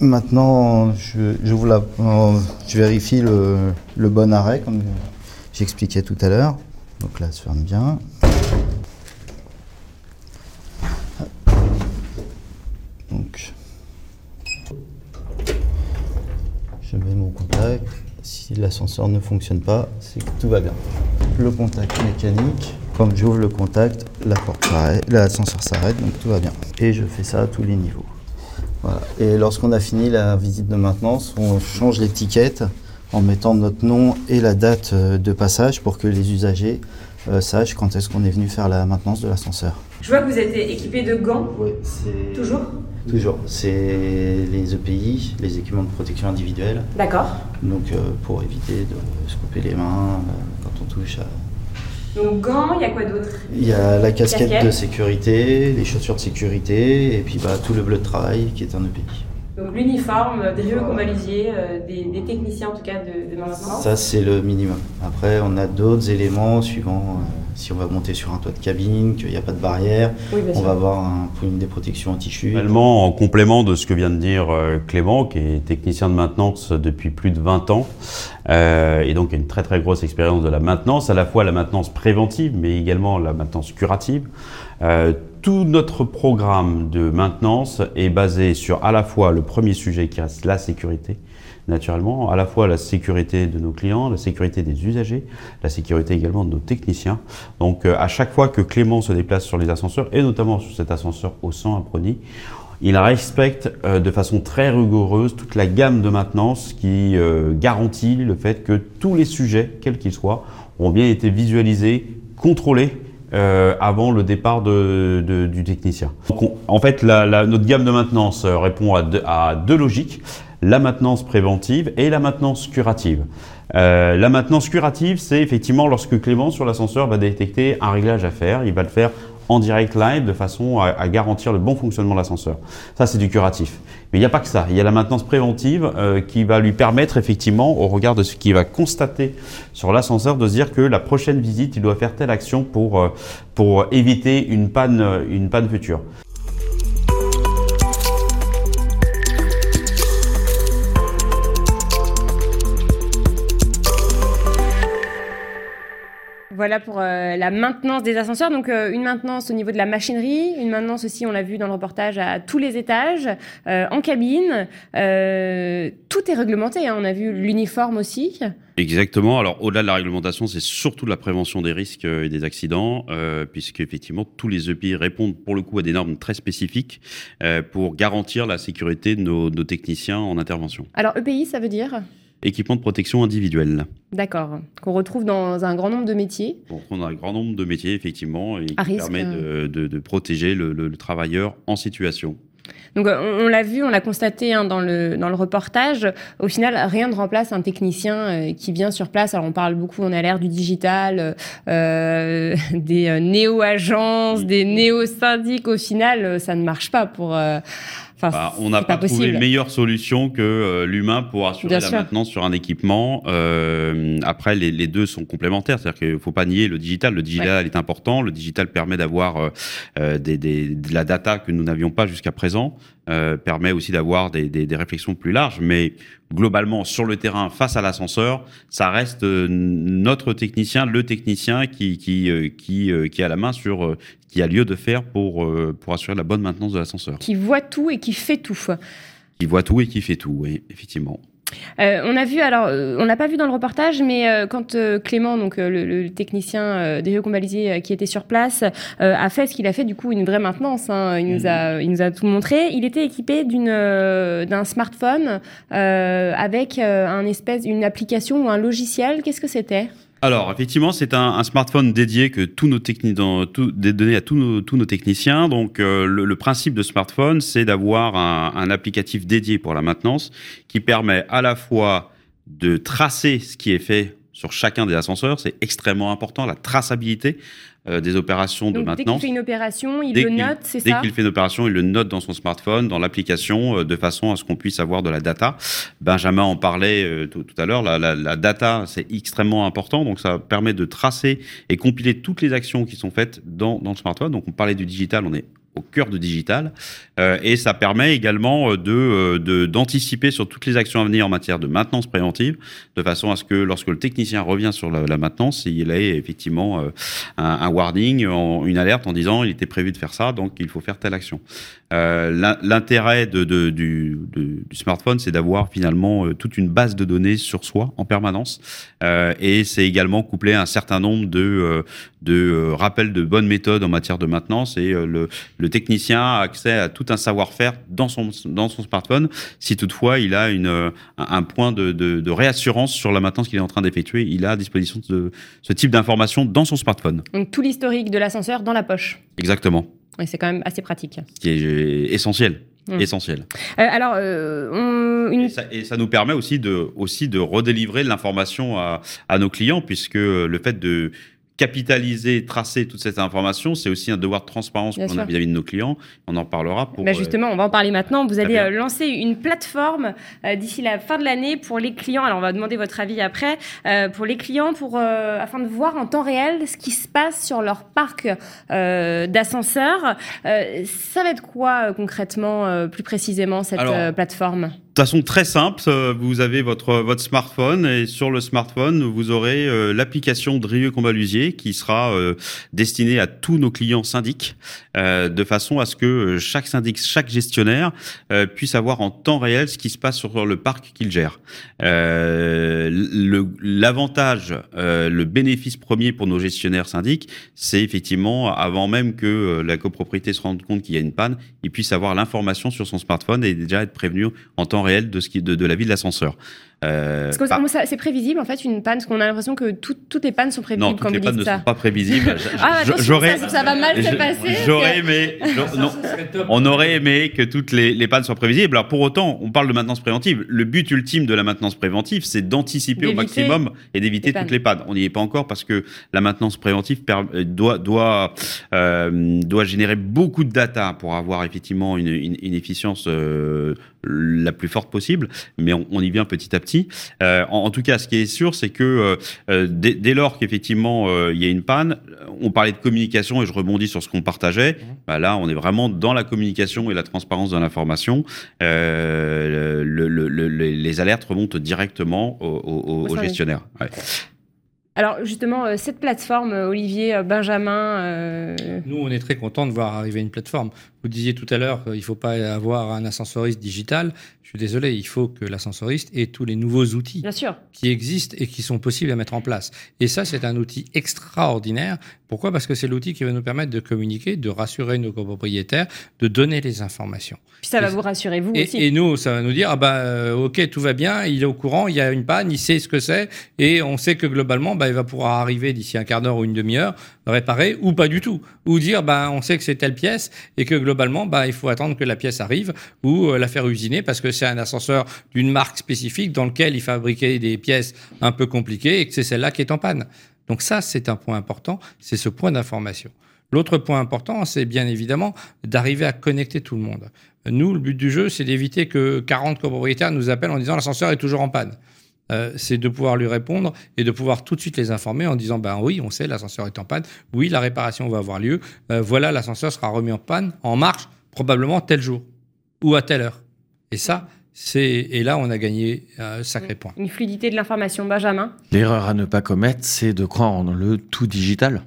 Maintenant, je, vérifie le, bon arrêt, comme j'expliquais tout à l'heure. Donc là, ça ferme bien. Donc, je mets mon contact. Si l'ascenseur ne fonctionne pas, c'est que tout va bien le contact mécanique. Quand j'ouvre le contact, la porte s'arrête, l'ascenseur s'arrête, donc tout va bien. Et je fais ça à tous les niveaux. Et lorsqu'on a fini la visite de maintenance, on change l'étiquette en mettant notre nom et la date euh, de passage pour que les usagers euh, sachent quand est-ce qu'on est venu faire la maintenance de l'ascenseur. Je vois que vous êtes équipé de gants. Oui, c'est. Toujours Toujours. C'est les EPI, les équipements de protection individuelle. D'accord. Donc euh, pour éviter de se couper les mains euh, quand on touche à. Donc gants, il y a quoi d'autre? Il y a la casquette, de sécurité, les chaussures de sécurité et puis bah, tout le bleu de travail qui est un EPI. Donc l'uniforme Drieux Combalusier, euh, des, des, techniciens en tout cas de, de maintenance Ça c'est le minimum. Après on a d'autres éléments suivant si on va monter sur un toit de cabine, qu'il n'y a pas de barrière, on va avoir un, une des protections anti-chute. en complément de ce que vient de dire euh, Clément, qui est technicien de maintenance depuis plus de 20 ans, euh, et donc a une très très grosse expérience de la maintenance, à la fois la maintenance préventive, mais également la maintenance curative. Euh, tout notre programme de maintenance est basé sur à la fois le premier sujet qui reste la sécurité, naturellement, à la fois la sécurité de nos clients, la sécurité des usagers, la sécurité également de nos techniciens. Donc euh, à chaque fois que Clément se déplace sur les ascenseurs, et notamment sur cet ascenseur au 100 à il respecte euh, de façon très rigoureuse toute la gamme de maintenance qui euh, garantit le fait que tous les sujets, quels qu'ils soient, ont bien été visualisés, contrôlés avant le départ de, du technicien. Donc, on- en fait, notre gamme de maintenance répond à deux logiques la maintenance préventive et la maintenance curative. Euh, la maintenance curative, c'est effectivement lorsque Clément sur l'ascenseur va détecter un réglage à faire, il va le faire en direct live de façon à, garantir le bon fonctionnement de l'ascenseur. Ça, c'est du curatif. Mais il n'y a pas que ça. Il y a la maintenance préventive euh, qui va lui permettre effectivement, au regard de ce qu'il va constater sur l'ascenseur, de se dire que la prochaine visite, il doit faire telle action pour, euh, pour éviter une panne, une panne future. Voilà pour euh, la maintenance des ascenseurs. Donc euh, une maintenance au niveau de la machinerie, une maintenance aussi, on l'a vu dans le reportage, à tous les étages, euh, en cabine. Tout est réglementé. hein. On a vu l'uniforme aussi. Exactement. Alors, au-delà de la réglementation, c'est surtout la prévention des risques et des accidents, puisque effectivement, tous les EPI répondent pour le coup à des normes très spécifiques pour garantir la sécurité de nos, nos techniciens en intervention. Alors EPI, ça veut dire? Équipement de protection individuelle. D'accord. Qu'on retrouve dans un grand nombre de métiers. On a un grand nombre de métiers, effectivement, et qui risque, permet de, de- de protéger le, le- le travailleur en situation. Donc euh, on, on l'a vu, on l'a constaté hein, dans, le, dans le reportage. Au final, rien ne remplace un technicien euh, qui vient sur place. Alors on parle beaucoup, on a l'ère du digital, euh, des euh, néo-agences, des néo-syndics. Au final, ça ne marche pas pour... Enfin, Bah, on n'a pas, trouvé une meilleure solution que euh, l'humain pour assurer Bien la sûr. maintenance sur un équipement. Euh, après, les, les deux sont complémentaires, c'est-à-dire qu'il faut pas nier le digital. Le digital est important. Le digital permet d'avoir euh, euh, des, des- de la data que nous n'avions pas jusqu'à présent. Euh, permet aussi d'avoir des, des, des réflexions plus larges, mais globalement sur le terrain face à l'ascenseur, ça reste notre technicien, le technicien qui qui qui, qui a la main sur qui a lieu de faire pour euh, pour assurer la bonne maintenance de l'ascenseur. Qui voit tout et qui fait tout. Qui voit tout et qui fait tout, oui, effectivement. Euh, on a vu, alors, euh, on l'a pas vu dans le reportage, mais euh, quand Clément, donc le, le technicien des Combalisier euh, qui était sur place, a fait ce qu'il a fait, du coup, une vraie maintenance. hein, il nous a, il nous a tout montré. Il était équipé d'une, d'un smartphone avec un espèce, une application ou un logiciel. Qu'est-ce que c'était? Alors, effectivement, c'est un, smartphone dédié que tous nos techni- dans, tout, des données à tous nos, tous nos techniciens. Donc, euh, le, principe de smartphone, c'est d'avoir un applicatif dédié pour la maintenance qui permet à la fois de tracer ce qui est fait sur chacun des ascenseurs. C'est extrêmement important, la traçabilité euh, des opérations de Donc, dès qu'il maintenance. fait une opération, il Dès le note, c'est Dès ça qu'il fait une opération, il le note dans son smartphone, dans l'application, euh, de façon à ce qu'on puisse avoir de la data. Benjamin en parlait euh, tout, tout à l'heure. La, la- la data, c'est extrêmement important. Donc, ça permet de tracer et compiler toutes les actions qui sont faites dans, dans le smartphone. Donc, on parlait du digital, on est au cœur de digital. Euh, et ça permet également euh, de, euh, de- d'anticiper sur toutes les actions à venir en matière de maintenance préventive, de façon à ce que lorsque le technicien revient sur la, la maintenance, il ait effectivement euh, un, un warning, une alerte en disant il était prévu de faire ça, donc il faut faire telle action. Euh, l'in- L'intérêt de, de- du, de- du smartphone, c'est d'avoir finalement euh, toute une base de données sur soi en permanence, Euh, et c'est également couplé à un certain nombre de, euh, de euh, rappels de bonnes méthodes en matière de maintenance, et le, le technicien a accès à tout un savoir-faire dans son, dans son smartphone, si toutefois il a une, un, un point de, de, de réassurance sur la maintenance qu'il est en train d'effectuer, il a à disposition de ce type d'informations dans son smartphone. Donc, tout l'historique de l'ascenseur dans la poche. Exactement. Et c'est quand même assez pratique. Qui est euh, essentiel. Mm. Essentiel. Euh, alors, euh, on- une Et ça, et ça nous permet aussi de, aussi de redélivrer de l'information à, à nos clients, puisque le fait de capitaliser, tracer toute cette information, c'est aussi un devoir de transparence qu'on a vis-à-vis de nos clients. On en parlera pour. Bah euh, justement, on va en parler maintenant. Vous allez bien. euh, lancer une plateforme euh, d'ici la fin de l'année pour les clients. Alors, on va demander votre avis après. euh, pour les clients, pour, euh, afin de voir en temps réel ce qui se passe sur leur parc euh, d'ascenseurs. Euh, ça va être quoi euh, concrètement, euh, plus précisément, cette Alors, euh, plateforme façon très simple, euh, vous avez votre, votre smartphone et sur le smartphone, vous aurez euh, l'application Drieux Combalusier qui sera euh, destinée à tous nos clients syndics de façon à ce que chaque syndic, chaque gestionnaire puisse avoir en temps réel ce qui se passe sur le parc qu'il gère. L'avantage, le, bénéfice premier pour nos gestionnaires syndics, c'est effectivement avant même que la copropriété se rende compte qu'il y a une panne, il puisse avoir l'information sur son smartphone et déjà être prévenu en temps réel de, ce qui, de, de la vie de l'ascenseur. Euh, c'est prévisible en fait une panne, parce qu'on a l'impression que toutes les pannes sont prévisibles. Non, toutes les pannes ne sont pas prévisibles. ah, j'aurais, ça, ça, va mal se passer. J'aurais aimé, non, on aurait aimé que toutes les, les, pannes soient prévisibles. Alors pour autant, on parle de maintenance préventive. Le but ultime de la maintenance préventive, c'est d'anticiper au maximum et d'éviter toutes les pannes. On n'y est pas encore parce que la maintenance préventive euh, doit doit euh, doit générer beaucoup de data pour avoir effectivement une, une, une efficience euh, la plus forte possible, mais on, on y vient petit à petit. Euh, en, tout cas, ce qui est sûr, c'est que euh, euh, dès, lors qu'effectivement il y a une panne, on parlait de communication et je rebondis sur ce qu'on partageait. Mmh. Bah là, on est vraiment dans la communication et la transparence de l'information. les alertes remontent directement aux, gestionnaires. Alors justement, cette plateforme, Olivier, Benjamin... Nous, on est très contents de voir arriver une plateforme. Vous disiez tout à l'heure qu'il ne faut pas avoir un ascensoriste digital. Je suis désolé, il faut que l'ascensoriste ait tous les nouveaux outils qui existent et qui sont possibles à mettre en place. Et ça, c'est un outil extraordinaire. Pourquoi? Parce que c'est l'outil qui va nous permettre de communiquer, de rassurer nos copropriétaires, de donner les informations. Puis ça va vous rassurer, vous aussi. Et nous, ça va nous dire, ah bah, euh, ok, tout va bien, il est au courant, il y a une panne, il sait ce que c'est, et on sait que globalement, bah, il va pouvoir arriver d'ici un quart d'heure ou une demi-heure, réparer, ou pas du tout. Ou dire, bah, on sait que c'est telle pièce, et que globalement, bah, il faut attendre que la pièce arrive, ou euh, la faire usiner, parce que c'est un ascenseur d'une marque spécifique dans lequel il fabriquait des pièces un peu compliquées et que c'est celle-là qui est en panne. Donc ça, c'est un point important, c'est ce point d'information. L'autre point important, c'est bien évidemment d'arriver à connecter tout le monde. Nous, le but du jeu, c'est d'éviter que 40 copropriétaires nous appellent en disant l'ascenseur est toujours en panne. Euh, c'est de pouvoir lui répondre et de pouvoir tout de suite les informer en disant ben oui, on sait, l'ascenseur est en panne, oui, la réparation va avoir lieu, euh, voilà, l'ascenseur sera remis en panne, en marche, probablement tel jour ou à telle heure. Et ça, et là, on a gagné un sacré point. Une fluidité de l'information. Benjamin? L'erreur à ne pas commettre, c'est de croire en le tout digital.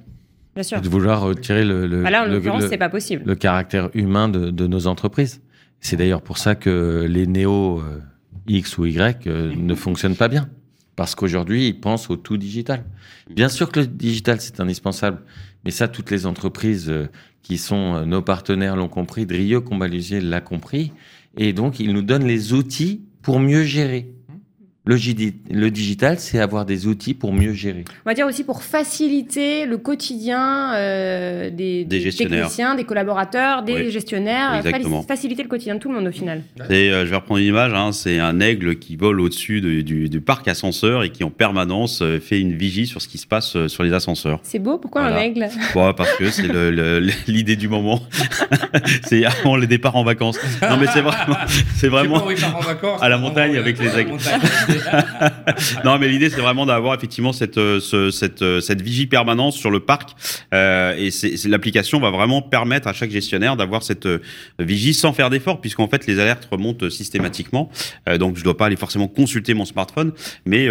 Bien sûr. de vouloir retirer le, le, bah le, pas possible. le caractère humain de, nos entreprises. C'est d'ailleurs pour ça que les néo euh, X ou Y euh, ne fonctionnent pas bien. Parce qu'aujourd'hui, ils pensent au tout digital. Bien sûr que le digital, c'est indispensable. Mais ça, toutes les entreprises euh, qui sont nos partenaires l'ont compris. Drieux Combalusier l'a compris. Et donc, il nous donne les outils pour mieux gérer. Le, le, digital, c'est avoir des outils pour mieux gérer. On va dire aussi pour faciliter le quotidien euh, des, des, techniciens, des collaborateurs, des gestionnaires, faciliter le quotidien de tout le monde au final. Euh, je vais reprendre une image, hein, c'est un aigle qui vole au-dessus du, du, parc ascenseur et qui en permanence euh, fait une vigie sur ce qui se passe euh, sur les ascenseurs. C'est beau, pourquoi un aigle? Parce que c'est l'idée du moment. c'est avant le départ en vacances. Non mais c'est vraiment, c'est vraiment à la montagne avec les aigles. non, mais l'idée, c'est vraiment d'avoir effectivement cette, euh, cette, euh, cette vigie permanente sur le parc. Euh, et l'application va vraiment permettre à chaque gestionnaire d'avoir cette euh, vigie sans faire d'effort, puisqu'en fait, les alertes remontent systématiquement. donc, je dois pas aller forcément consulter mon smartphone, mais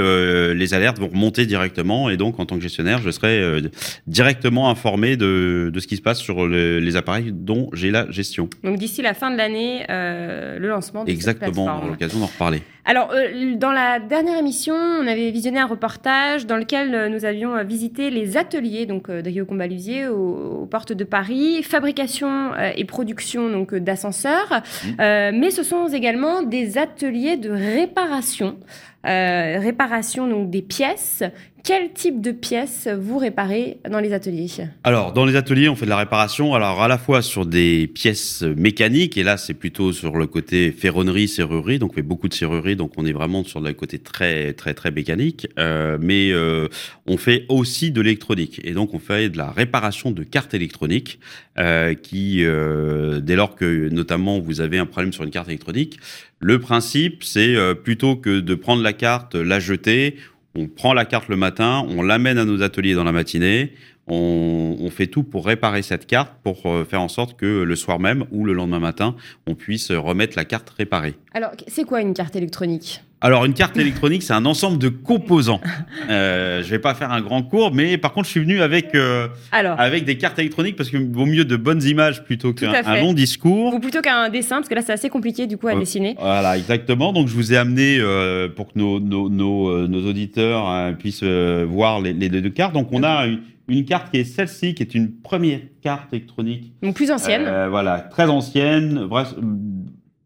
les alertes vont remonter directement. Et donc, en tant que gestionnaire, je serai directement informé de, de ce qui se passe sur les appareils dont j'ai la gestion. Donc, d'ici la fin de l'année, le lancement de Exactement, cette on l'occasion d'en reparler. Alors, dans la dernière émission, on avait visionné un reportage dans lequel euh, nous avions euh, visité les ateliers donc euh, de Rio Combalusier aux, portes de Paris, fabrication et production donc d'ascenseurs, mmh. mais ce sont également des ateliers de réparation. réparation donc des pièces quel type de pièces vous réparez dans les ateliers Alors, dans les ateliers, on fait de la réparation, alors à la fois sur des pièces mécaniques, et là, c'est plutôt sur le côté ferronnerie, serrurerie, donc on fait beaucoup de serrurerie, donc on est vraiment sur le côté très, très, très mécanique, euh, mais euh, on fait aussi de l'électronique, et donc on fait de la réparation de cartes électroniques, euh, qui, dès lors que notamment vous avez un problème sur une carte électronique, le principe, c'est plutôt que de prendre la carte, la jeter, On prend la carte le matin, on l'amène à nos ateliers dans la matinée, on, fait tout pour réparer cette carte, pour euh, faire en sorte que le soir même ou le lendemain matin, on puisse remettre la carte réparée. Alors, c'est quoi une carte électronique? Alors, une carte électronique, c'est un ensemble de composants. Euh, je vais pas faire un grand cours, mais par contre, je suis venu avec, euh, Alors, avec des cartes électroniques parce qu'il vaut mieux de bonnes images plutôt qu'un long discours. Ou plutôt qu'un dessin, parce que là, c'est assez compliqué du coup à dessiner. Voilà, exactement. Donc, je vous ai amené euh, pour que nos, nos, nos, euh, nos auditeurs hein, puissent euh, voir les, les, deux cartes. Donc, on a une, une carte qui est celle-ci, qui est une première carte électronique. Donc, plus ancienne. voilà, très ancienne. Bref,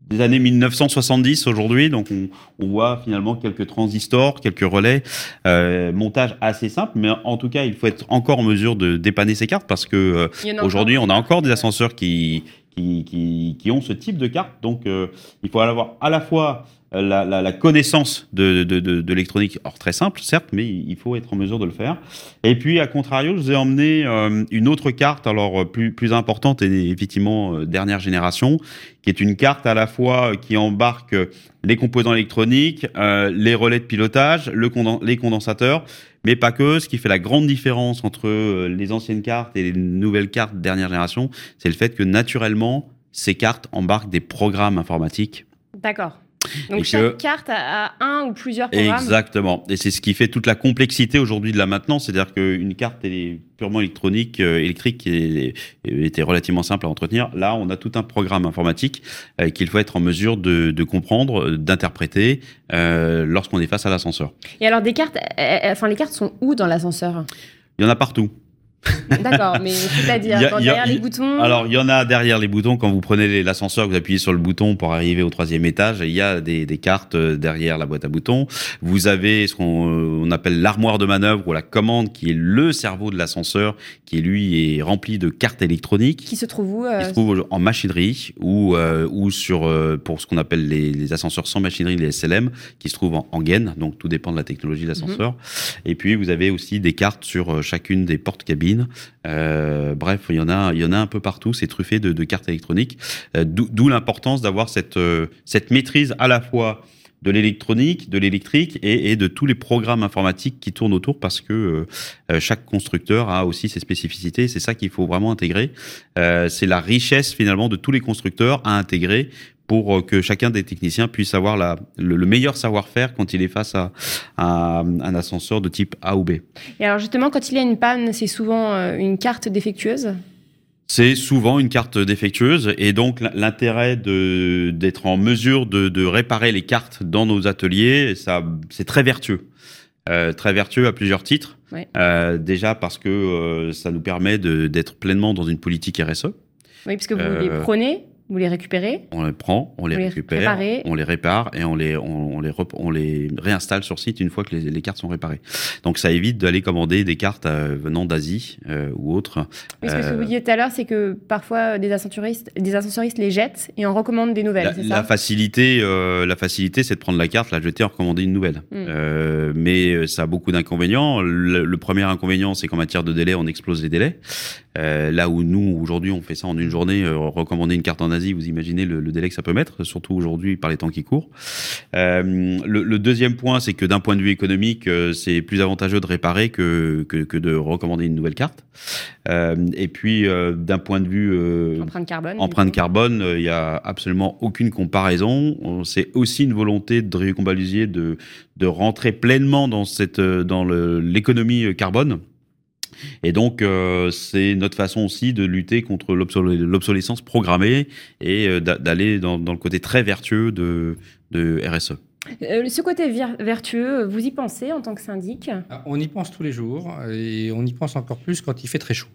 des années 1970 aujourd'hui, donc on, on, voit finalement quelques transistors, quelques relais, euh, montage assez simple, mais en tout cas il faut être encore en mesure de dépanner ces cartes parce que euh, aujourd'hui on a encore des ascenseurs qui, qui, qui, qui, ont ce type de carte, donc euh, il faut avoir à la fois la, connaissance de, l'électronique, or très simple certes, mais il faut être en mesure de le faire. Et puis à contrario, je vous ai emmené euh, une autre carte, alors plus, plus importante et effectivement euh, dernière génération, qui est une carte à la fois qui embarque les composants électroniques, euh, les relais de pilotage, les condensateurs, mais pas que. Ce qui fait la grande différence entre euh, les anciennes cartes et les nouvelles cartes dernière génération, c'est le fait que naturellement, ces cartes embarquent des programmes informatiques. D'accord. Donc chaque carte a, un ou plusieurs programmes. Exactement. Et c'est ce qui fait toute la complexité aujourd'hui de la maintenance. C'est-à-dire qu'une carte est purement électronique, euh, électrique, qui était relativement simple à entretenir. Là, on a tout un programme informatique euh, qu'il faut être en mesure de, de comprendre, d'interpréter euh, lorsqu'on est face à l'ascenseur. Et alors, des cartes, enfin, les cartes sont où dans l'ascenseur? Il y en a partout. D'accord, mais c'est-à-dire derrière les boutons Alors, il y en a derrière les boutons. Quand vous prenez l'ascenseur, vous appuyez sur le bouton pour arriver au troisième étage. Il y a des, des cartes euh, derrière la boîte à boutons. Vous avez ce qu'on euh, appelle l'armoire de manœuvre ou la commande, qui est le cerveau de l'ascenseur, qui lui est rempli de cartes électroniques. Qui se trouve où euh... Qui se trouve en machinerie ou euh, ou sur pour ce qu'on appelle les, les, ascenseurs sans machinerie, les SLM, qui se trouvent en, en gaine. Donc tout dépend de la technologie de l'ascenseur. Mm -hmm. Et puis vous avez aussi des cartes sur chacune des portes cabines euh, bref, il y en a, il y en a un peu partout. C'est truffé de, cartes électroniques. Euh, D'où l'importance d'avoir cette euh, cette maîtrise à la fois de l'électronique, de l'électrique et, de tous les programmes informatiques qui tournent autour parce que chaque constructeur a aussi ses spécificités. C'est ça qu'il faut vraiment intégrer. C'est la richesse finalement de tous les constructeurs à intégrer pour que chacun des techniciens puisse avoir la, le, le meilleur savoir-faire quand il est face à, à, un ascenseur de type A ou B. Et alors justement, quand il y a une panne, c'est souvent euh, une carte défectueuse? C'est souvent une carte défectueuse et donc l'intérêt de d'être en mesure de, de, réparer les cartes dans nos ateliers, ça c'est très vertueux, euh, très vertueux à plusieurs titres. Euh, déjà parce que euh, ça nous permet d'être pleinement dans une politique RSE. Oui, parce que vous les prenez vous les récupérez On les prend, on les récupère, les on les répare et on les, on, on les, on les réinstalle sur site une fois que les, les cartes sont réparées. Donc ça évite d'aller commander des cartes euh, venant d'Asie euh, ou autres. Oui, ce que vous disiez tout à l'heure, c'est que parfois des ascensuristes, des ascensuristes les jettent et en recommandent des nouvelles. La, la facilité, euh, la facilité, c'est de prendre la carte, la jeter, en recommander une nouvelle. Mm. mais ça a beaucoup d'inconvénients. Le, le, premier inconvénient, c'est qu'en matière de délai, on explose les délais. là où nous aujourd'hui, on fait ça en une journée, recommander une carte en Asie, vous imaginez le, le, délai que ça peut mettre, surtout aujourd'hui par les temps qui courent. Euh, le, le, deuxième point, c'est que d'un point de vue économique, euh, c'est plus avantageux de réparer que, que, que, de recommander une nouvelle carte. Euh, et puis, d'un point de vue empreinte carbone, empreinte carbone, il n'y a absolument aucune comparaison. C'est aussi une volonté de Combalusier de, de rentrer pleinement dans cette dans l'économie carbone. Et donc, euh, c'est notre façon aussi de lutter contre l'obsolescence programmée et euh, d'aller dans, dans, le côté très vertueux de, de RSE. Euh, ce côté vertueux, vous y pensez en tant que syndic? Ah, On y pense tous les jours et on y pense encore plus quand il fait très chaud.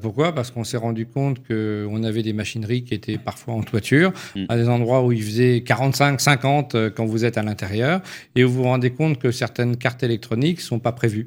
Pourquoi? Parce qu'on s'est rendu compte qu'on avait des machineries qui étaient parfois en toiture, mmh. à des endroits où il faisait 45, 50 euh, quand vous êtes à l'intérieur, et vous vous rendez compte que certaines cartes électroniques ne sont pas prévues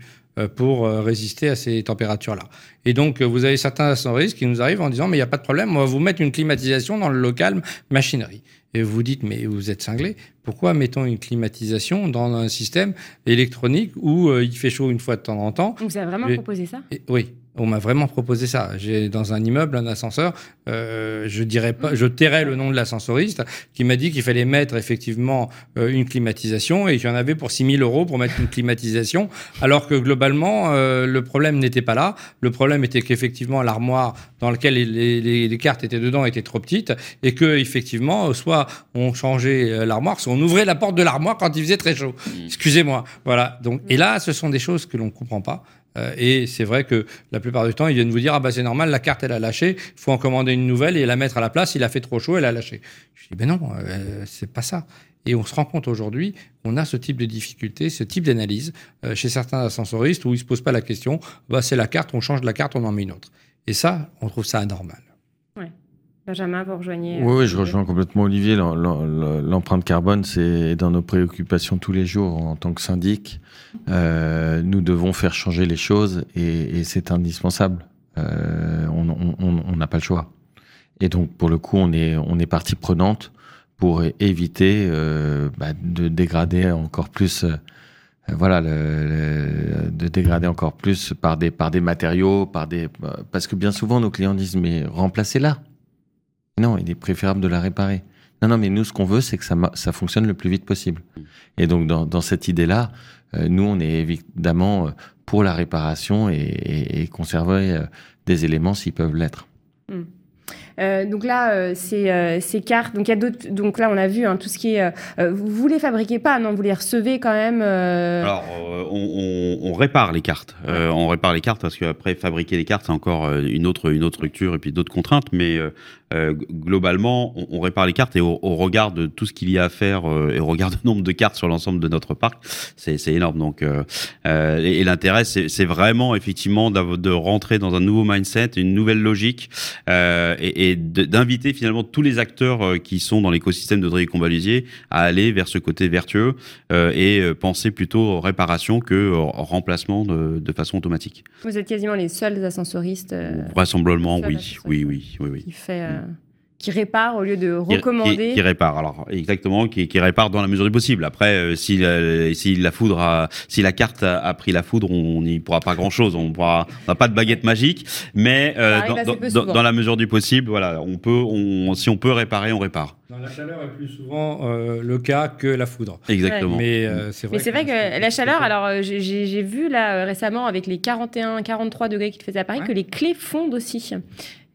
pour résister à ces températures-là. Et donc, vous avez certains ascensoristes qui nous arrivent en disant, mais il n'y a pas de problème, on va vous mettre une climatisation dans le local machinerie. Et vous dites, mais vous êtes cinglé. Pourquoi mettons une climatisation dans un système électronique où euh, il fait chaud une fois de temps en temps Vous avez vraiment Et- proposé ça? Et- Oui, on m'a vraiment proposé ça. J'ai dans un immeuble un ascenseur. euh, je dirais pas, je tairais le nom de l'ascensoriste qui m'a dit qu'il fallait mettre effectivement euh, une climatisation et qu'il y en avait pour 6 000 euros pour mettre une climatisation, alors que globalement euh, le problème n'était pas là. Le problème était qu'effectivement l'armoire dans laquelle les, les- les cartes étaient dedans était trop petite et que effectivement soit on changeait euh, l'armoire, soit on ouvrait la porte de l'armoire quand il faisait très chaud. Excusez-moi. Voilà. Donc et là, ce sont des choses que l'on comprend pas. Euh, et c'est vrai que la plupart du temps, ils viennent vous dire ah bah c'est normal, la carte elle a lâché, il faut en commander une nouvelle et la mettre à la place. Il a fait trop chaud, elle a lâché. Je dis ben non, euh, c'est pas ça. Et on se rend compte aujourd'hui qu'on a ce type de difficulté, ce type d'analyse euh, chez certains ascensoristes où ils se posent pas la question. Bah c'est la carte, on change la carte, on en met une autre. Et ça, on trouve ça anormal. Benjamin, vous rejoignez. euh, Oui, oui, je rejoins complètement Olivier. L'em- l'em- L'empreinte carbone, c'est dans nos préoccupations tous les jours en tant que syndic. Euh, nous devons faire changer les choses et, et c'est indispensable. Euh, on n'a pas le choix. Et donc, pour le coup, on est, on est partie prenante pour éviter euh, bah, de dégrader encore plus. euh, voilà, le- le- de dégrader encore plus par des, par des matériaux, par des, parce que bien souvent nos clients disent mais remplacez-la. Non, il est préférable de la réparer. Non, non, mais nous, ce qu'on veut, c'est que ça, fonctionne le plus vite possible. Et donc, dans, dans cette idée-là, euh, nous, on est évidemment euh, pour la réparation et, et- et conserver euh, des éléments s'ils peuvent l'être. Euh, donc là, euh, ces, euh, ces cartes, donc il y a d'autres. Donc là, on a vu hein, tout ce qui est. vous, vous les fabriquez pas, non? Vous les recevez quand même. euh, Alors, euh, on, on- on répare les cartes. Euh, on répare les cartes parce qu'après, fabriquer les cartes, c'est encore une autre, une autre structure et puis d'autres contraintes. Mais euh, globalement, on, on répare les cartes et au, au regard de tout ce qu'il y a à faire euh, et au regard du nombre de cartes sur l'ensemble de notre parc, c'est énorme. Donc, euh, euh, et, et l'intérêt, c'est vraiment effectivement de rentrer dans un nouveau mindset, une nouvelle logique euh, et, et d'inviter finalement tous les acteurs euh, qui sont dans l'écosystème de Drieux Combalusier à aller vers ce côté vertueux euh, et penser plutôt réparation que remplacement de, de façon automatique. Vous êtes quasiment les seuls ascensoristes Vraisemblablement, oui, oui, oui, oui, oui. qui fait. Qui réparent au lieu de recommander. Qui, qui répare, alors exactement, qui, qui répare dans la mesure du possible. Après, euh, si, la, si la foudre, a, si la carte a, a pris la foudre, on n'y pourra pas grand chose. On pourra, on n'a pas de baguette magique, mais euh, dans, la mesure du possible, voilà, on peut, on, si on peut réparer, on répare. Dans la chaleur est plus souvent euh, le cas que la foudre. Exactement. Mais euh, c'est vrai. Que la chaleur, alors j'ai- vu là récemment avec les 41, 43 degrés qu'il faisait à Paris Ouais. que les clés fondent aussi.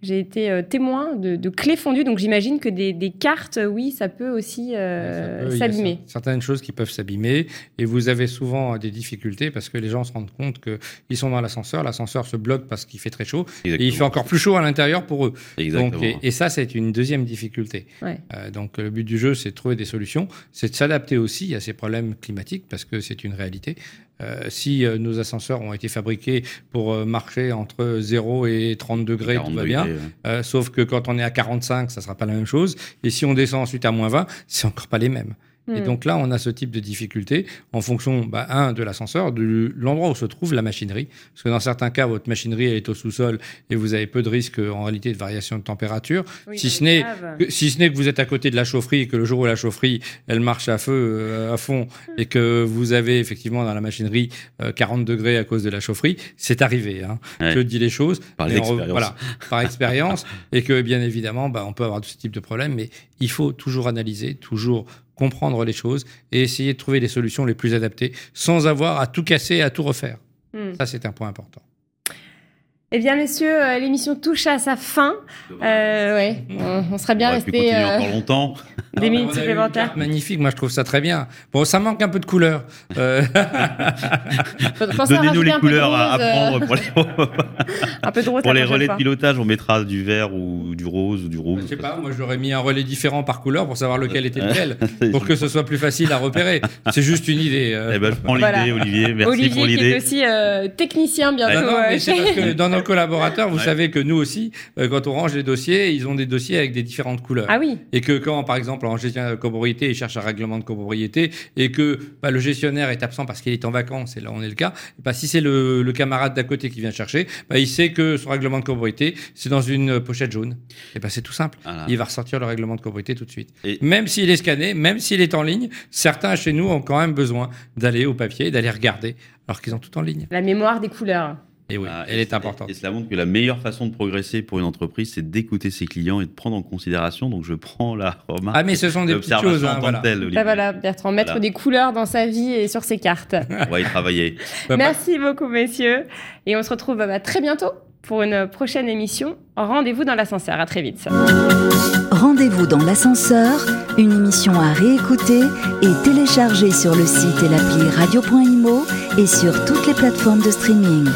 J'ai été euh, témoin de, de clés fondues, donc j'imagine que des, des cartes, euh, oui, ça peut aussi euh, s'abîmer. cer- Certaines choses qui peuvent s'abîmer et vous avez souvent des difficultés parce que les gens se rendent compte qu'ils sont dans l'ascenseur, l'ascenseur se bloque parce qu'il fait très chaud et il fait encore plus chaud à l'intérieur pour eux. Exactement. Donc, et, et ça, c'est une deuxième difficulté. Ouais. Euh, donc le but du jeu, c'est de trouver des solutions, c'est de s'adapter aussi à ces problèmes climatiques parce que c'est une réalité. Euh, si euh, nos ascenseurs ont été fabriqués pour euh, marcher entre 0 et 30 degrés, 40 tout va bien. ouais. Euh, sauf que quand on est à 45, ça sera pas la même chose. Et si on descend ensuite à moins 20, c'est encore pas les mêmes. Et Hmm. donc là, on a ce type de difficulté en fonction, bah, un, de l'ascenseur, de l'endroit où se trouve la machinerie. Parce que dans certains cas, votre machinerie elle est au sous-sol et vous avez peu de risques en réalité de variation de température. Oui, si c'est ce n'est que- si ce n'est que vous êtes à côté de la chaufferie et que le jour où la chaufferie elle marche à feu euh, à fond et que vous avez effectivement dans la machinerie euh, 40 degrés à cause de la chaufferie, c'est arrivé. Hein. Ouais. Je dis les choses Par on l'expérience. Voilà, par expérience et que bien évidemment, bah, on peut avoir ce type de problème, mais il faut toujours analyser, toujours comprendre les choses et essayer de trouver les solutions les plus adaptées sans avoir à tout casser et à tout refaire. Hmm. Ça, c'est un point important. Eh bien, messieurs, euh, l'émission touche à sa fin. Euh, ouais, on, on serait bien resté euh, encore longtemps. des minutes On a eu une supplémentaires. magnifique, moi je trouve ça très bien. Bon, ça manque un peu de couleur. Euh, Donnez-nous les couleurs à, euh, prendre pour les, un peu de rose pour les relais de pilotage. On mettra du vert ou du rose ou du rouge. je sais pas, moi j'aurais mis un relais différent par couleur pour savoir lequel était lequel, pour que ce soit plus facile à repérer. C'est juste une idée. euh. Eh ben, je prends l'idée, Voilà. Olivier. Merci Olivier pour qui est l'idée. aussi euh, technicien bientôt. Ah non, mais chez- parce que dans nos nos collaborateurs, vous Ouais. savez que nous aussi, euh, quand on range les dossiers, ils ont des dossiers avec des différentes couleurs. Ah oui. Et que quand, par exemple, en gestionnaire de copropriété, il cherche un règlement de copropriété et que bah, le gestionnaire est absent parce qu'il est en vacances, et là on est le cas, bah, si c'est le, le camarade d'à côté qui vient chercher, bah, il sait que son règlement de copropriété, c'est dans une pochette jaune. Et bah, c'est tout simple. Voilà. Il va ressortir le règlement de copropriété tout de suite. Et- Même s'il est scanné, même s'il est en ligne, certains chez nous ont quand même besoin d'aller au papier, d'aller regarder, alors qu'ils ont tout en ligne. La mémoire des couleurs. Et oui, Ah, elle et est importante. Et cela montre que la meilleure façon de progresser pour une entreprise, c'est d'écouter ses clients et de prendre en considération. Donc, je prends la remarque. Ah, mais ce sont des petites choses. en hein, tant que voilà. telle. Bah voilà, Bertrand, mettre Voilà. des couleurs dans sa vie et sur ses cartes. On va y travailler. Bah, Merci beaucoup, messieurs. Et on se retrouve bah, très bientôt pour une prochaine émission. Rendez-vous dans l'ascenseur. À très vite. Rendez-vous dans l'ascenseur, une émission à réécouter et télécharger sur le site et l'appli radio.imo et sur toutes les plateformes de streaming.